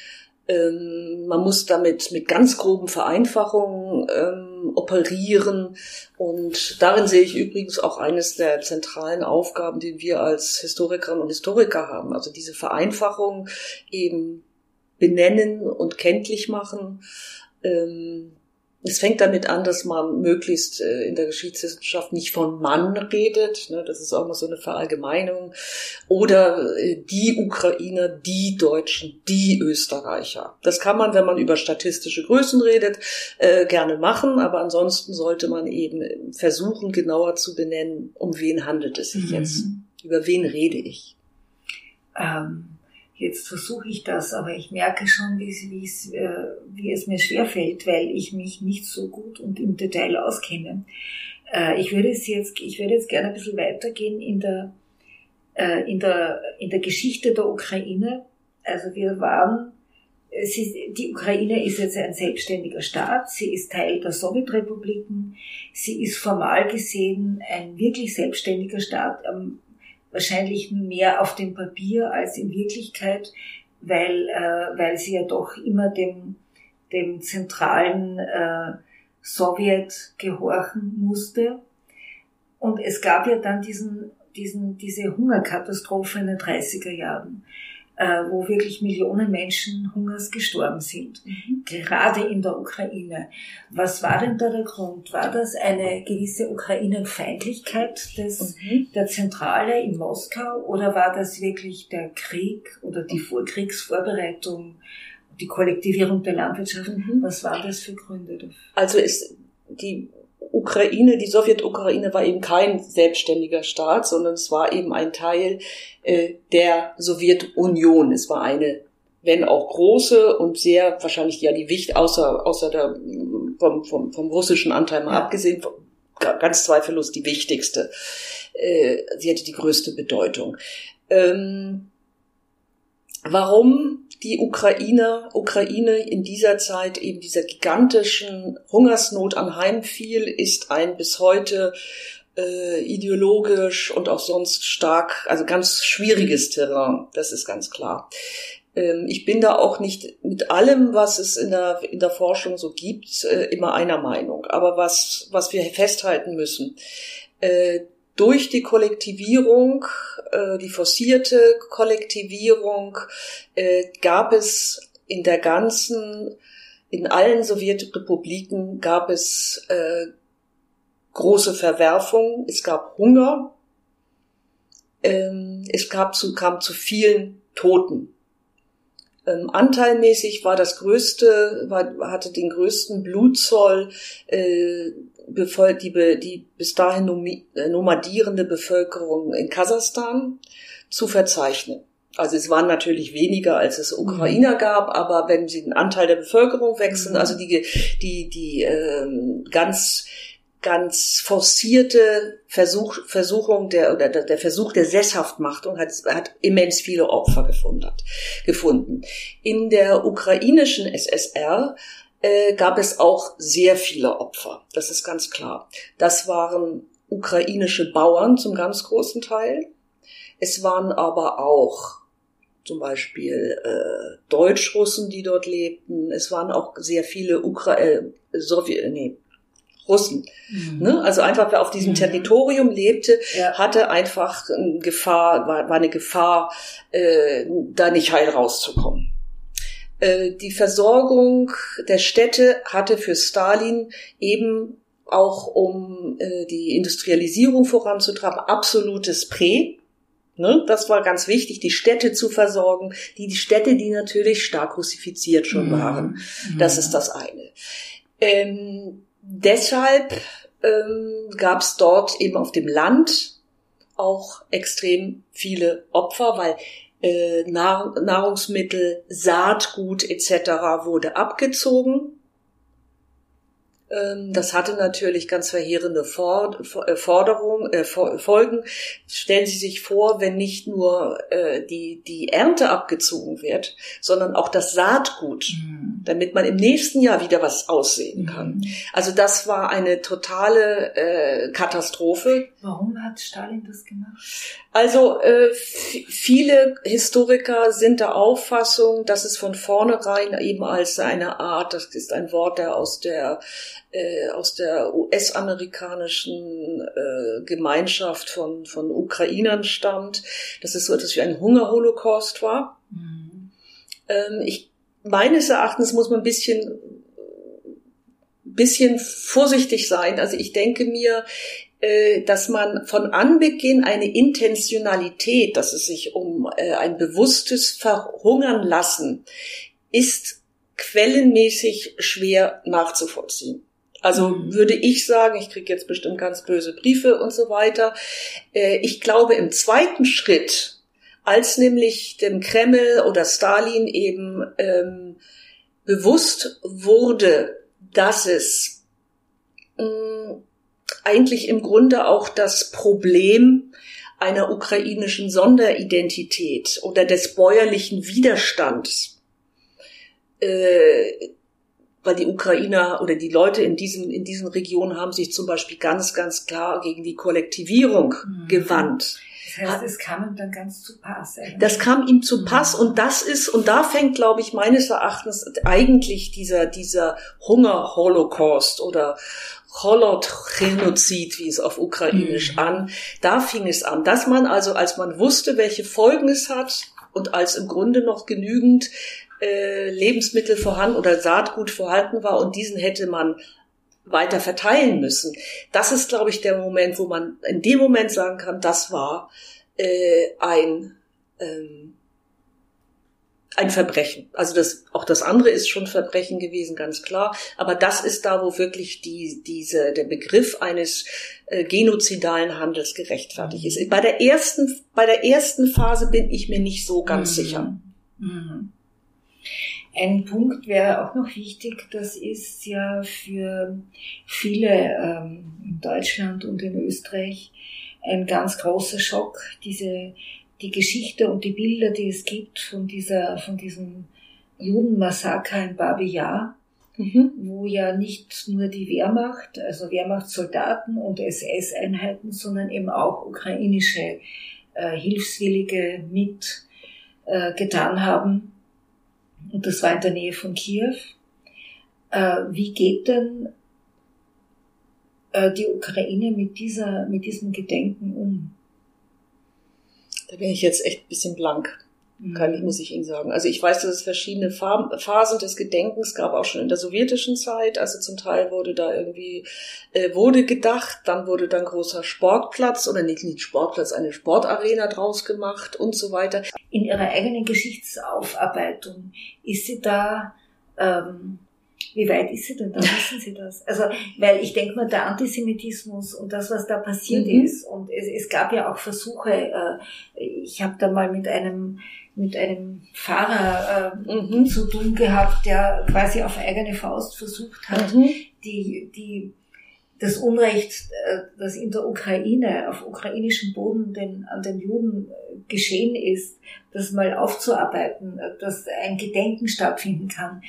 Ähm, man muss damit mit ganz groben Vereinfachungen ähm, operieren. Und darin sehe ich übrigens auch eines der zentralen Aufgaben, die wir als Historikerinnen und Historiker haben. Also diese Vereinfachung eben benennen und kenntlich machen. Ähm, es fängt damit an, dass man möglichst äh, in der Geschichtswissenschaft nicht von Mann redet. Ne, das ist auch mal so eine Verallgemeinung. Oder äh, die Ukrainer, die Deutschen, die Österreicher. Das kann man, wenn man über statistische Größen redet, äh, gerne machen. Aber ansonsten sollte man eben versuchen, genauer zu benennen, um wen handelt es sich mhm. jetzt? Über wen rede ich?
Ähm Jetzt versuche ich das, aber ich merke schon, wie, es, äh, wie es mir schwerfällt, weil ich mich nicht so gut und im Detail auskenne. Äh, ich würde es jetzt, ich würde jetzt gerne ein bisschen weitergehen in der, äh, in der, in der Geschichte der Ukraine. Also wir waren, sie, die Ukraine ist jetzt ein selbstständiger Staat, sie ist Teil der Sowjetrepubliken, sie ist formal gesehen ein wirklich selbstständiger Staat wahrscheinlich mehr auf dem Papier als in Wirklichkeit, weil, äh, weil sie ja doch immer dem, dem zentralen äh, Sowjet gehorchen musste. Und es gab ja dann diesen, diesen, diese Hungerkatastrophe in den 30er Jahren äh, wo wirklich Millionen Menschen hungers gestorben sind, mhm. gerade in der Ukraine. Was war denn da der Grund? War das eine gewisse Ukrainenfeindlichkeit des, mhm. der Zentrale in Moskau oder war das wirklich der Krieg oder die Vorkriegsvorbereitung, die Kollektivierung der Landwirtschaft? Mhm. Was waren das für Gründe dafür?
Also ist die Ukraine, die Sowjetukraine war eben kein selbstständiger Staat, sondern es war eben ein Teil äh, der Sowjetunion. Es war eine, wenn auch große und sehr wahrscheinlich ja die Wicht außer außer der vom, vom, vom russischen Anteil mal ja. abgesehen ganz zweifellos die wichtigste. Äh, sie hatte die größte Bedeutung. Ähm, warum die Ukraine, Ukraine in dieser Zeit eben dieser gigantischen Hungersnot anheimfiel, ist ein bis heute äh, ideologisch und auch sonst stark, also ganz schwieriges Terrain, das ist ganz klar. Ähm, ich bin da auch nicht mit allem, was es in der, in der Forschung so gibt, äh, immer einer Meinung. Aber was, was wir festhalten müssen, äh, durch die Kollektivierung, äh, die forcierte Kollektivierung, äh, gab es in der ganzen, in allen Sowjetrepubliken gab es äh, große Verwerfung, es gab Hunger, ähm, es gab zu, kam zu vielen Toten. Ähm, anteilmäßig war das größte, war, hatte den größten Blutzoll äh, die, die bis dahin äh, nomadierende Bevölkerung in Kasachstan zu verzeichnen. Also es waren natürlich weniger, als es Ukrainer mhm. gab, aber wenn sie den Anteil der Bevölkerung wechseln, mhm. also die die die ähm, ganz ganz forcierte Versuch, Versuchung der oder der, Versuch der Sesshaftmachtung hat, hat immens viele Opfer gefunden. gefunden. In der ukrainischen SSR äh, gab es auch sehr viele Opfer. Das ist ganz klar. Das waren ukrainische Bauern zum ganz großen Teil. Es waren aber auch zum Beispiel äh, Deutschrussen, die dort lebten. Es waren auch sehr viele Ukra äh, Sowjet, nee, Russen. Mhm. Ne? Also einfach, wer auf diesem mhm. Territorium lebte, ja. hatte einfach eine Gefahr, war, war eine Gefahr, äh, da nicht heil rauszukommen. Äh, die Versorgung der Städte hatte für Stalin eben auch um äh, die Industrialisierung voranzutreiben, absolutes Prä. Ne? Das war ganz wichtig, die Städte zu versorgen, die, die Städte, die natürlich stark russifiziert schon mhm. waren. Das ist das eine. Ähm, deshalb ähm, gab es dort eben auf dem Land auch extrem viele Opfer, weil äh, Nahrungsmittel, Saatgut etc. wurde abgezogen. Ähm, das hatte natürlich ganz verheerende äh, Forderungen, äh, Folgen. Stellen Sie sich vor, wenn nicht nur äh, die, die Ernte abgezogen wird, sondern auch das Saatgut, mhm. damit man im nächsten Jahr wieder was aussehen kann. Mhm. Also das war eine totale äh, Katastrophe.
Warum hat Stalin das gemacht?
Also äh, viele Historiker sind der Auffassung, dass es von vornherein eben als eine Art, das ist ein Wort, der aus der äh, aus der US-amerikanischen äh, Gemeinschaft von von Ukrainern stammt, dass es so etwas wie ein Hungerholocaust war. Mhm. Ähm, ich meines Erachtens muss man ein bisschen bisschen vorsichtig sein. Also ich denke mir, äh, dass man von Anbeginn eine Intentionalität, dass es sich um äh, ein bewusstes Verhungern lassen, ist quellenmäßig schwer nachzuvollziehen. Also würde ich sagen, ich kriege jetzt bestimmt ganz böse Briefe und so weiter. Äh, ich glaube im zweiten Schritt, als nämlich dem Kreml oder Stalin eben ähm, bewusst wurde, dass es mh, mm, eigentlich im Grunde auch das Problem einer ukrainischen Sonderidentität oder des bäuerlichen Widerstands, äh, weil die Ukrainer oder die Leute in diesen, in diesen Regionen haben sich zum Beispiel ganz, ganz klar gegen die Kollektivierung mhm. gewandt.
Das heißt, es kam ihm dann ganz zu Pass.
Eigentlich. Das kam ihm zu Pass und das ist, und da fängt, glaube ich, meines Erachtens eigentlich dieser, dieser Hunger-Holocaust oder Holotgenozid, wie es auf Ukrainisch mhm. an. Da fing es an, dass man also, als man wusste, welche Folgen es hat und als im Grunde noch genügend äh, Lebensmittel vorhanden oder Saatgut vorhanden war und diesen hätte man weiter verteilen müssen. Das ist, glaube ich, der Moment, wo man in dem Moment sagen kann, das war äh, ein ähm, ein Verbrechen. Also das, auch das andere ist schon Verbrechen gewesen, ganz klar. Aber das ist da, wo wirklich die, diese, der Begriff eines äh, genozidalen Handels gerechtfertigt ist. Bei der ersten, bei der ersten Phase bin ich mir nicht so ganz mhm. sicher. Mhm.
Ein Punkt wäre auch noch wichtig, das ist ja für viele ähm, in Deutschland und in Österreich ein ganz großer Schock, diese die Geschichte und die Bilder, die es gibt von dieser, von diesem Judenmassaker in Babi Yar, mhm. wo ja nicht nur die Wehrmacht, also Wehrmachtssoldaten und SS-Einheiten, sondern eben auch ukrainische äh, Hilfswillige mit äh, getan haben. Und das war in der Nähe von Kiew. Äh, wie geht denn äh, die Ukraine mit dieser, mit diesem Gedenken um?
Da bin ich jetzt echt ein bisschen blank. Kann ich, mhm. muss ich Ihnen sagen. Also ich weiß, dass es verschiedene Phasen des Gedenkens gab, auch schon in der sowjetischen Zeit. Also zum Teil wurde da irgendwie, äh, wurde gedacht, dann wurde dann großer Sportplatz oder nicht, nicht Sportplatz, eine Sportarena draus gemacht und so weiter.
In Ihrer eigenen Geschichtsaufarbeitung ist sie da ähm, wie weit ist sie denn da? Wissen Sie das? Also, weil ich denke mal, der Antisemitismus und das, was da passiert mhm. ist, und es, es gab ja auch Versuche, äh, ich habe da mal mit einem mit einem Pfarrer äh, mhm. zu tun gehabt, der quasi auf eigene Faust versucht hat, mhm. die, die das Unrecht, äh, das in der Ukraine, auf ukrainischem Boden den, an den Juden äh, geschehen ist, das mal aufzuarbeiten, äh, dass ein Gedenken stattfinden kann,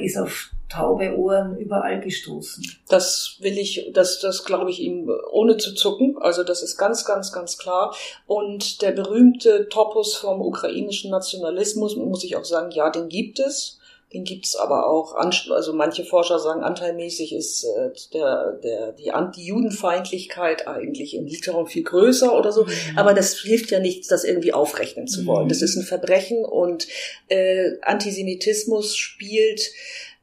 ist auf taube Ohren überall gestoßen.
Das will ich, das, das glaube ich ihm ohne zu zucken. Also das ist ganz, ganz, ganz klar. Und der berühmte Topos vom ukrainischen Nationalismus, muss ich auch sagen, ja, den gibt es. Den gibt's aber auch, also manche Forscher sagen, anteilmäßig ist äh, der, der, die Anti-Judenfeindlichkeit eigentlich in Literatur viel größer oder so. Mhm. Aber das hilft ja nichts, das irgendwie aufrechnen zu wollen. Mhm. Das ist ein Verbrechen und äh, Antisemitismus spielt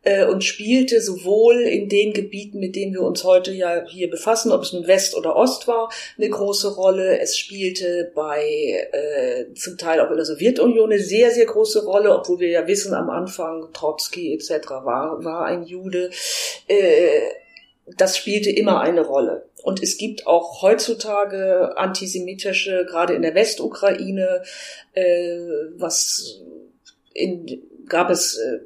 äh, und spielte sowohl in den Gebieten, mit denen wir uns heute ja hier befassen, ob es nun West oder Ost war, eine große Rolle. Es spielte bei äh, zum Teil auch in der Sowjetunion eine sehr, sehr große Rolle, obwohl wir ja wissen, am Anfang Trotzki etc. war, war ein Jude. Äh, das spielte immer eine Rolle. Und es gibt auch heutzutage antisemitische, gerade in der Westukraine, äh, was in, gab es äh,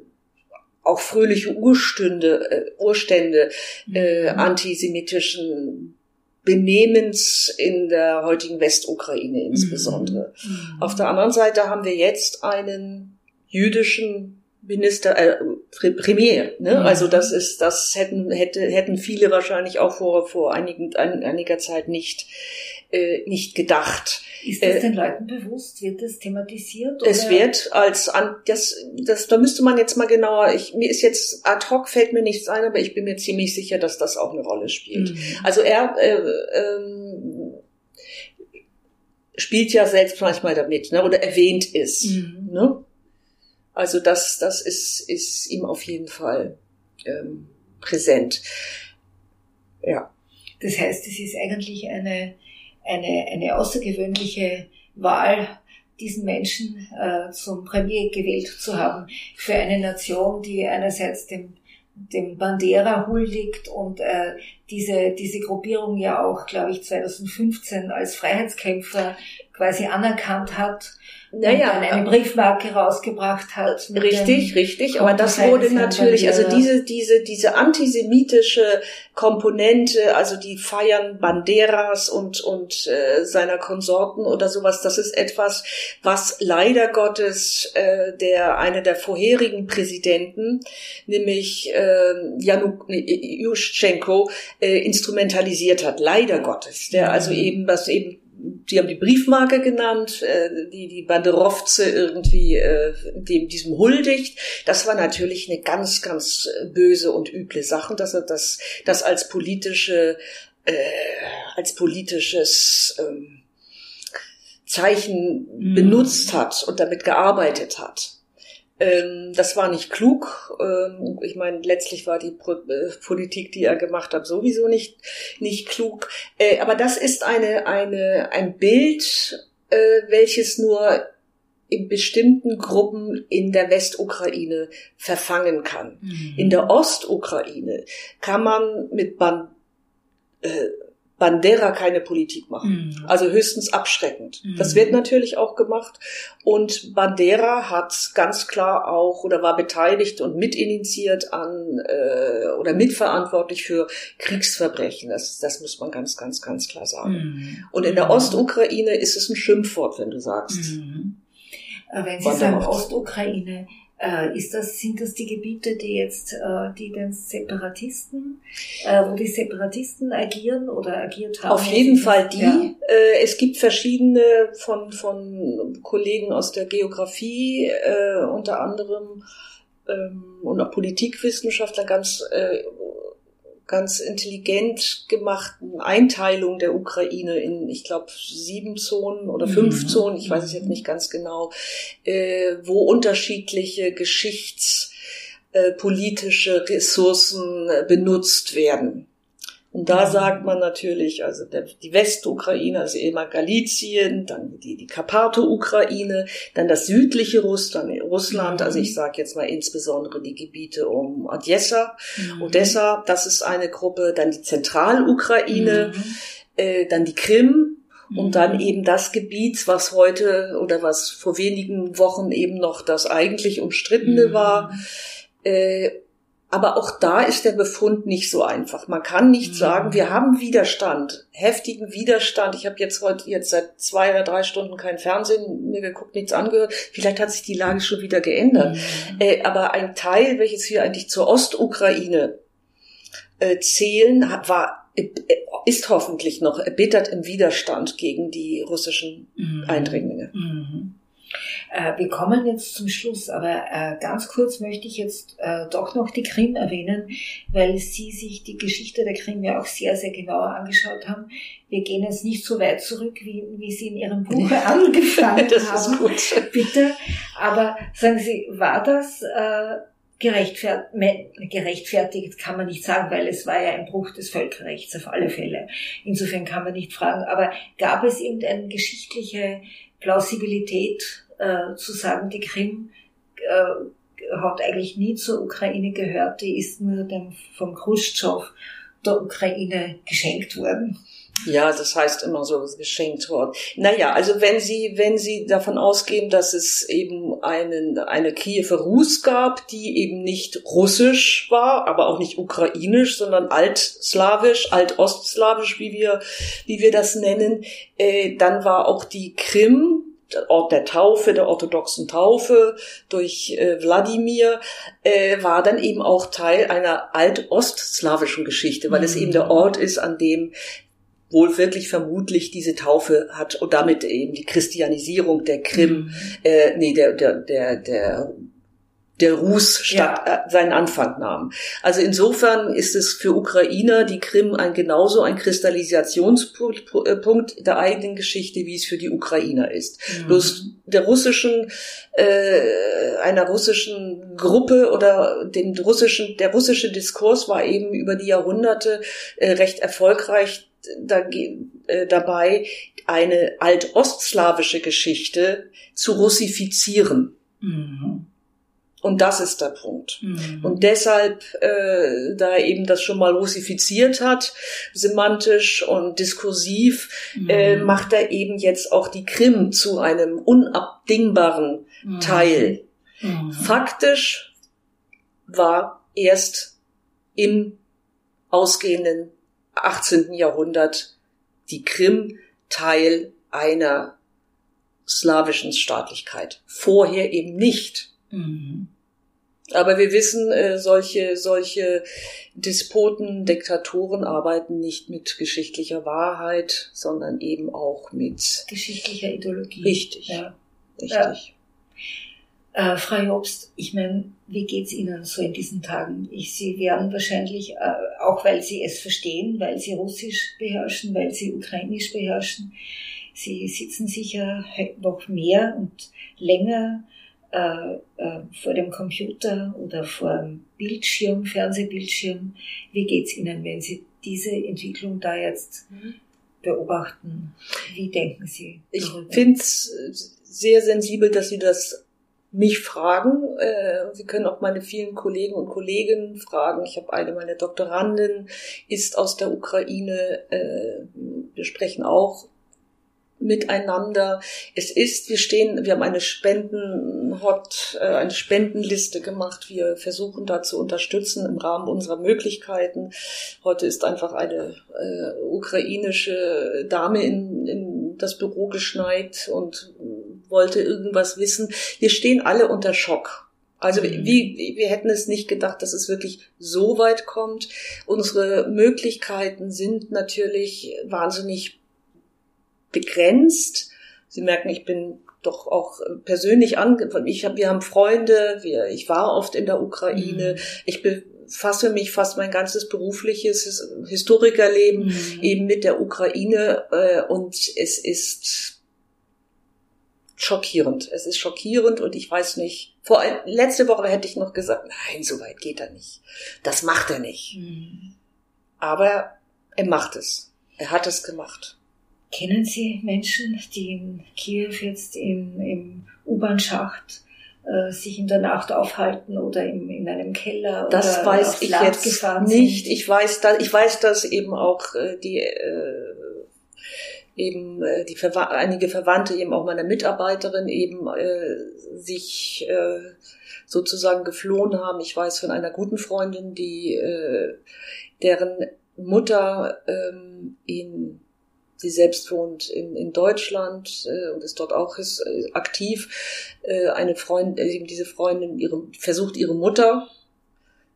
auch fröhliche Urstünde, äh, Urstände äh, mhm. antisemitischen Benehmens in der heutigen Westukraine insbesondere. Mhm. mhm. Auf der anderen Seite haben wir jetzt einen jüdischen Minister, äh, Premier. Ne? Mhm. Also das ist, das hätten hätte hätten viele wahrscheinlich auch vor vor einigen einiger Zeit nicht äh, nicht gedacht.
Ist das äh, den Leuten bewusst? Wird das thematisiert?
Oder? Es wird als an das das da müsste man jetzt mal genauer. Ich, mir ist jetzt ad hoc fällt mir nichts ein, aber ich bin mir ziemlich sicher, dass das auch eine Rolle spielt. Mhm. Also er äh, ähm, spielt ja selbst manchmal damit, ne? Oder erwähnt ist. Mhm. Ne? Also das das ist ist ihm auf jeden Fall ähm, präsent. Ja.
Das heißt, es ist eigentlich eine eine, eine außergewöhnliche Wahl, diesen Menschen äh, zum Premier gewählt zu haben. Für eine Nation, die einerseits dem dem Bandera huldigt und äh, diese diese Gruppierung ja auch, glaube ich, 2015 als Freiheitskämpfer quasi anerkannt hat naja, und dann eine Briefmarke rausgebracht hat.
Richtig, richtig. Aber das wurde natürlich, also diese, diese, diese antisemitische Komponente, also die feiern Banderas und, und äh, seiner Konsorten oder sowas, das ist etwas, was leider Gottes äh, der eine der vorherigen Präsidenten, nämlich äh, Januk Juschenko, äh, instrumentalisiert hat. Leider Gottes. Der also mhm. eben, was eben die haben die Briefmarke genannt, äh, die die Banderovze irgendwie äh, dem diesem huldigt. Das war natürlich eine ganz ganz böse und üble Sache, dass er das das als politische äh, als politisches ähm, Zeichen mhm. benutzt hat und damit gearbeitet hat. Ähm, das war nicht klug. Ähm, ich meine, letztlich war die Pro äh, Politik, die er gemacht hat, sowieso nicht nicht klug. Äh, aber das ist eine eine ein Bild, äh, welches nur in bestimmten Gruppen in der Westukraine verfangen kann. Mhm. In der Ostukraine kann man mit Band, äh, Bandera keine Politik machen. Mhm. Also höchstens abschreckend. Mhm. Das wird natürlich auch gemacht. Und Bandera hat ganz klar auch oder war beteiligt und mitinitiiert an äh, oder mitverantwortlich für Kriegsverbrechen. Das, das muss man ganz, ganz, ganz klar sagen. Mhm. Und in der Ostukraine ist es ein Schimpfwort, wenn du sagst.
Mhm. Wenn Sie sagen Ostukraine, äh, ist das, sind das die Gebiete, die jetzt, äh, die den Separatisten, äh, wo die Separatisten agieren oder agiert haben?
Auf jeden Fall die. Ja. Äh, es gibt verschiedene von, von Kollegen aus der Geografie, äh, unter anderem, ähm, und auch Politikwissenschaftler ganz äh, ganz intelligent gemachten Einteilung der Ukraine in, ich glaube, sieben Zonen oder fünf mhm. Zonen, ich weiß es jetzt nicht ganz genau, äh, wo unterschiedliche geschichtspolitische äh, Ressourcen äh, benutzt werden. Und da sagt man natürlich, also der, die Westukraine, also immer Galizien, dann die, die Karpato-Ukraine, dann das südliche Russland, Russland, also ich sage jetzt mal insbesondere die Gebiete um Odessa, mhm. Odessa, das ist eine Gruppe, dann die Zentralukraine, mhm. äh, dann die Krim, und dann mhm. eben das Gebiet, was heute oder was vor wenigen Wochen eben noch das eigentlich umstrittene mhm. war. Äh, aber auch da ist der Befund nicht so einfach. Man kann nicht mhm. sagen, wir haben Widerstand, heftigen Widerstand. Ich habe jetzt heute jetzt seit zwei oder drei Stunden kein Fernsehen mir geguckt, nichts angehört. Vielleicht hat sich die Lage schon wieder geändert. Mhm. Äh, aber ein Teil, welches wir eigentlich zur Ostukraine äh, zählen, war äh, ist hoffentlich noch erbittert im Widerstand gegen die russischen mhm. Eindringlinge.
Äh, wir kommen jetzt zum Schluss, aber äh, ganz kurz möchte ich jetzt äh, doch noch die Krim erwähnen, weil Sie sich die Geschichte der Krim ja auch sehr, sehr genauer angeschaut haben. Wir gehen jetzt nicht so weit zurück, wie, wie Sie in Ihrem Buch angefangen das haben. Ist gut. Bitte. Aber sagen Sie, war das gerechtfertigt, gerechtfertigt kann man nicht sagen, weil es war ja ein Bruch des Völkerrechts auf alle Fälle. Insofern kann man nicht fragen, aber gab es irgendeine geschichtliche Plausibilität äh, zu sagen, die Krim äh, hat eigentlich nie zur Ukraine gehört, die ist nur dem, vom Khrushchev der Ukraine geschenkt worden.
Ja, das heißt immer so geschenkt worden. Naja, also wenn Sie, wenn Sie davon ausgehen, dass es eben einen, eine Kiewer Rus gab, die eben nicht russisch war, aber auch nicht ukrainisch, sondern altslawisch, altostslawisch, wie wir, wie wir das nennen, äh, dann war auch die Krim, der Ort der Taufe, der orthodoxen Taufe durch äh, Wladimir, äh, war dann eben auch Teil einer alt-ostslawischen Geschichte, weil mhm. es eben der Ort ist, an dem wohl wirklich vermutlich diese Taufe hat und damit eben die Christianisierung der Krim, mhm. äh, nee, der, der, der, der der Rus statt, ja. äh, seinen Anfang nahm. Also insofern ist es für Ukrainer die Krim ein genauso ein Kristallisationspunkt der eigenen Geschichte, wie es für die Ukrainer ist. Mhm. Bloß der russischen äh, einer russischen Gruppe oder den russischen der russische Diskurs war eben über die Jahrhunderte äh, recht erfolgreich da, äh, dabei, eine altostslawische Geschichte zu russifizieren. Mhm. Und das ist der Punkt. Mhm. Und deshalb, äh, da eben das schon mal russifiziert hat, semantisch und diskursiv, mhm. äh, macht er eben jetzt auch die Krim zu einem unabdingbaren mhm. Teil. Mhm. Faktisch war erst im ausgehenden 18. Jahrhundert die Krim Teil einer slawischen Staatlichkeit. Vorher eben nicht. Mhm. Aber wir wissen, äh, solche, solche Despoten, Diktatoren arbeiten nicht mit geschichtlicher Wahrheit, sondern eben auch mit
geschichtlicher Ideologie.
Richtig.
Ja.
Richtig.
Ja. Äh, Frau Jobst, ich meine, wie geht's Ihnen so in diesen Tagen? Ich, Sie werden wahrscheinlich, äh, auch weil Sie es verstehen, weil Sie Russisch beherrschen, weil Sie Ukrainisch beherrschen, Sie sitzen sicher noch mehr und länger äh, äh, vor dem Computer oder vor dem Bildschirm, Fernsehbildschirm. Wie geht's Ihnen, wenn Sie diese Entwicklung da jetzt mhm. beobachten? Wie denken Sie?
Darüber? Ich finde es sehr sensibel, dass Sie das mich fragen. Äh, Sie können auch meine vielen Kollegen und Kolleginnen fragen. Ich habe eine meiner Doktoranden, ist aus der Ukraine. Äh, wir sprechen auch miteinander. Es ist, wir stehen, wir haben eine Spendenhot, äh, eine Spendenliste gemacht. Wir versuchen da zu unterstützen im Rahmen unserer Möglichkeiten. Heute ist einfach eine äh, ukrainische Dame in, in das Büro geschneit und wollte irgendwas wissen. Wir stehen alle unter Schock. Also mhm. wie, wir hätten es nicht gedacht, dass es wirklich so weit kommt. Unsere Möglichkeiten sind natürlich wahnsinnig begrenzt. Sie merken, ich bin doch auch persönlich an, ich hab, wir haben Freunde, wir, ich war oft in der Ukraine, mhm. ich befasse mich fast mein ganzes berufliches Historikerleben mhm. eben mit der Ukraine äh, und es ist schockierend. Es ist schockierend und ich weiß nicht. Vor letzte Woche hätte ich noch gesagt, nein, so weit geht er nicht. Das macht er nicht. Mhm. Aber er macht es. Er hat es gemacht.
Kennen Sie Menschen, die in Kiew jetzt im, im U-Bahn-Schacht äh, sich in der Nacht aufhalten oder im, in einem Keller
das oder weiß ich Land jetzt nicht. Sind? Ich weiß, da, ich weiß, dass eben auch äh, die äh, eben äh, die Verwa einige Verwandte eben auch meiner Mitarbeiterin eben äh, sich äh, sozusagen geflohen haben. Ich weiß von einer guten Freundin, die äh, deren Mutter ähm, in Sie selbst wohnt in, in Deutschland äh, und ist dort auch ist, äh, aktiv. Äh, eine Freundin, äh, eben diese Freundin, ihre, versucht ihre Mutter,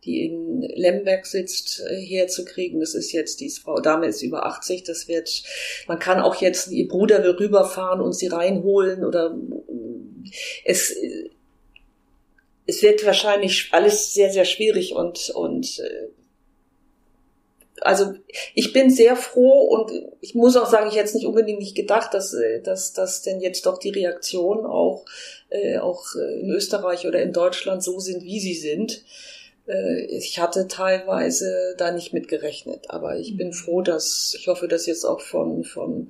die in Lemberg sitzt, äh, herzukriegen. Das ist jetzt, die Frau Dame ist über 80. Das wird, man kann auch jetzt, ihr Bruder will rüberfahren und sie reinholen oder es, es wird wahrscheinlich alles sehr, sehr schwierig und, und äh, also ich bin sehr froh und ich muss auch sagen, ich hätte es nicht unbedingt nicht gedacht, dass, äh, dass, dass denn jetzt doch die Reaktionen auch, äh, auch äh, in Österreich oder in Deutschland so sind, wie sie sind. Äh, ich hatte teilweise da nicht mitgerechnet, aber ich bin froh, dass ich hoffe, dass jetzt auch von, von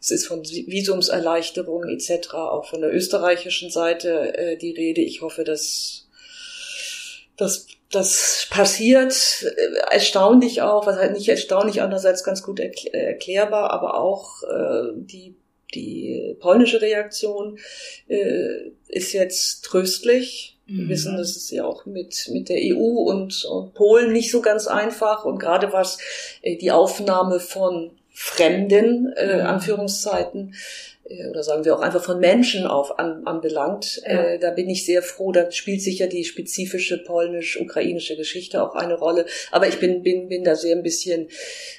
es ist von Visumserleichterung etc., auch von der österreichischen Seite äh, die Rede. Ich hoffe, dass, dass das passiert äh, erstaunlich auch, was halt nicht erstaunlich, andererseits ganz gut erklärbar, aber auch äh, die die polnische Reaktion äh, ist jetzt tröstlich. Wir mhm. wissen, das ist ja auch mit, mit der EU und, und Polen nicht so ganz einfach. Und gerade was äh, die Aufnahme von Fremden, äh, mhm. Anführungszeiten, äh, oder sagen wir auch einfach von Menschen auf an, anbelangt. Ja. Äh, da bin ich sehr froh. Da spielt sicher die spezifische polnisch-ukrainische Geschichte auch eine Rolle. Aber ich bin bin bin da sehr ein bisschen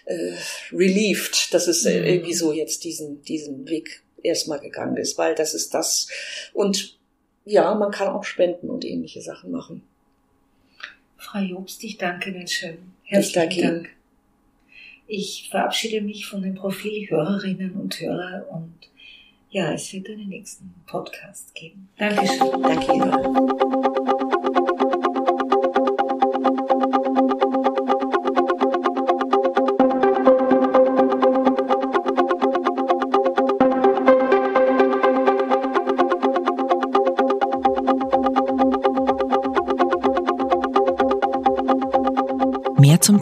äh, relieved, dass es äh, mhm. irgendwie so jetzt diesen diesen Weg erstmal gegangen ist, weil das ist das und ja, man kann auch spenden und ähnliche Sachen machen.
Frau Jobst, ich danke Ihnen schön. Herzlichen ich Dank. Ich verabschiede mich von den Profilhörerinnen und Hörern und ja, es wird einen nächsten Podcast geben. Dankeschön. Danke Ihnen.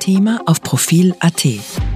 Thema auf Profil.at.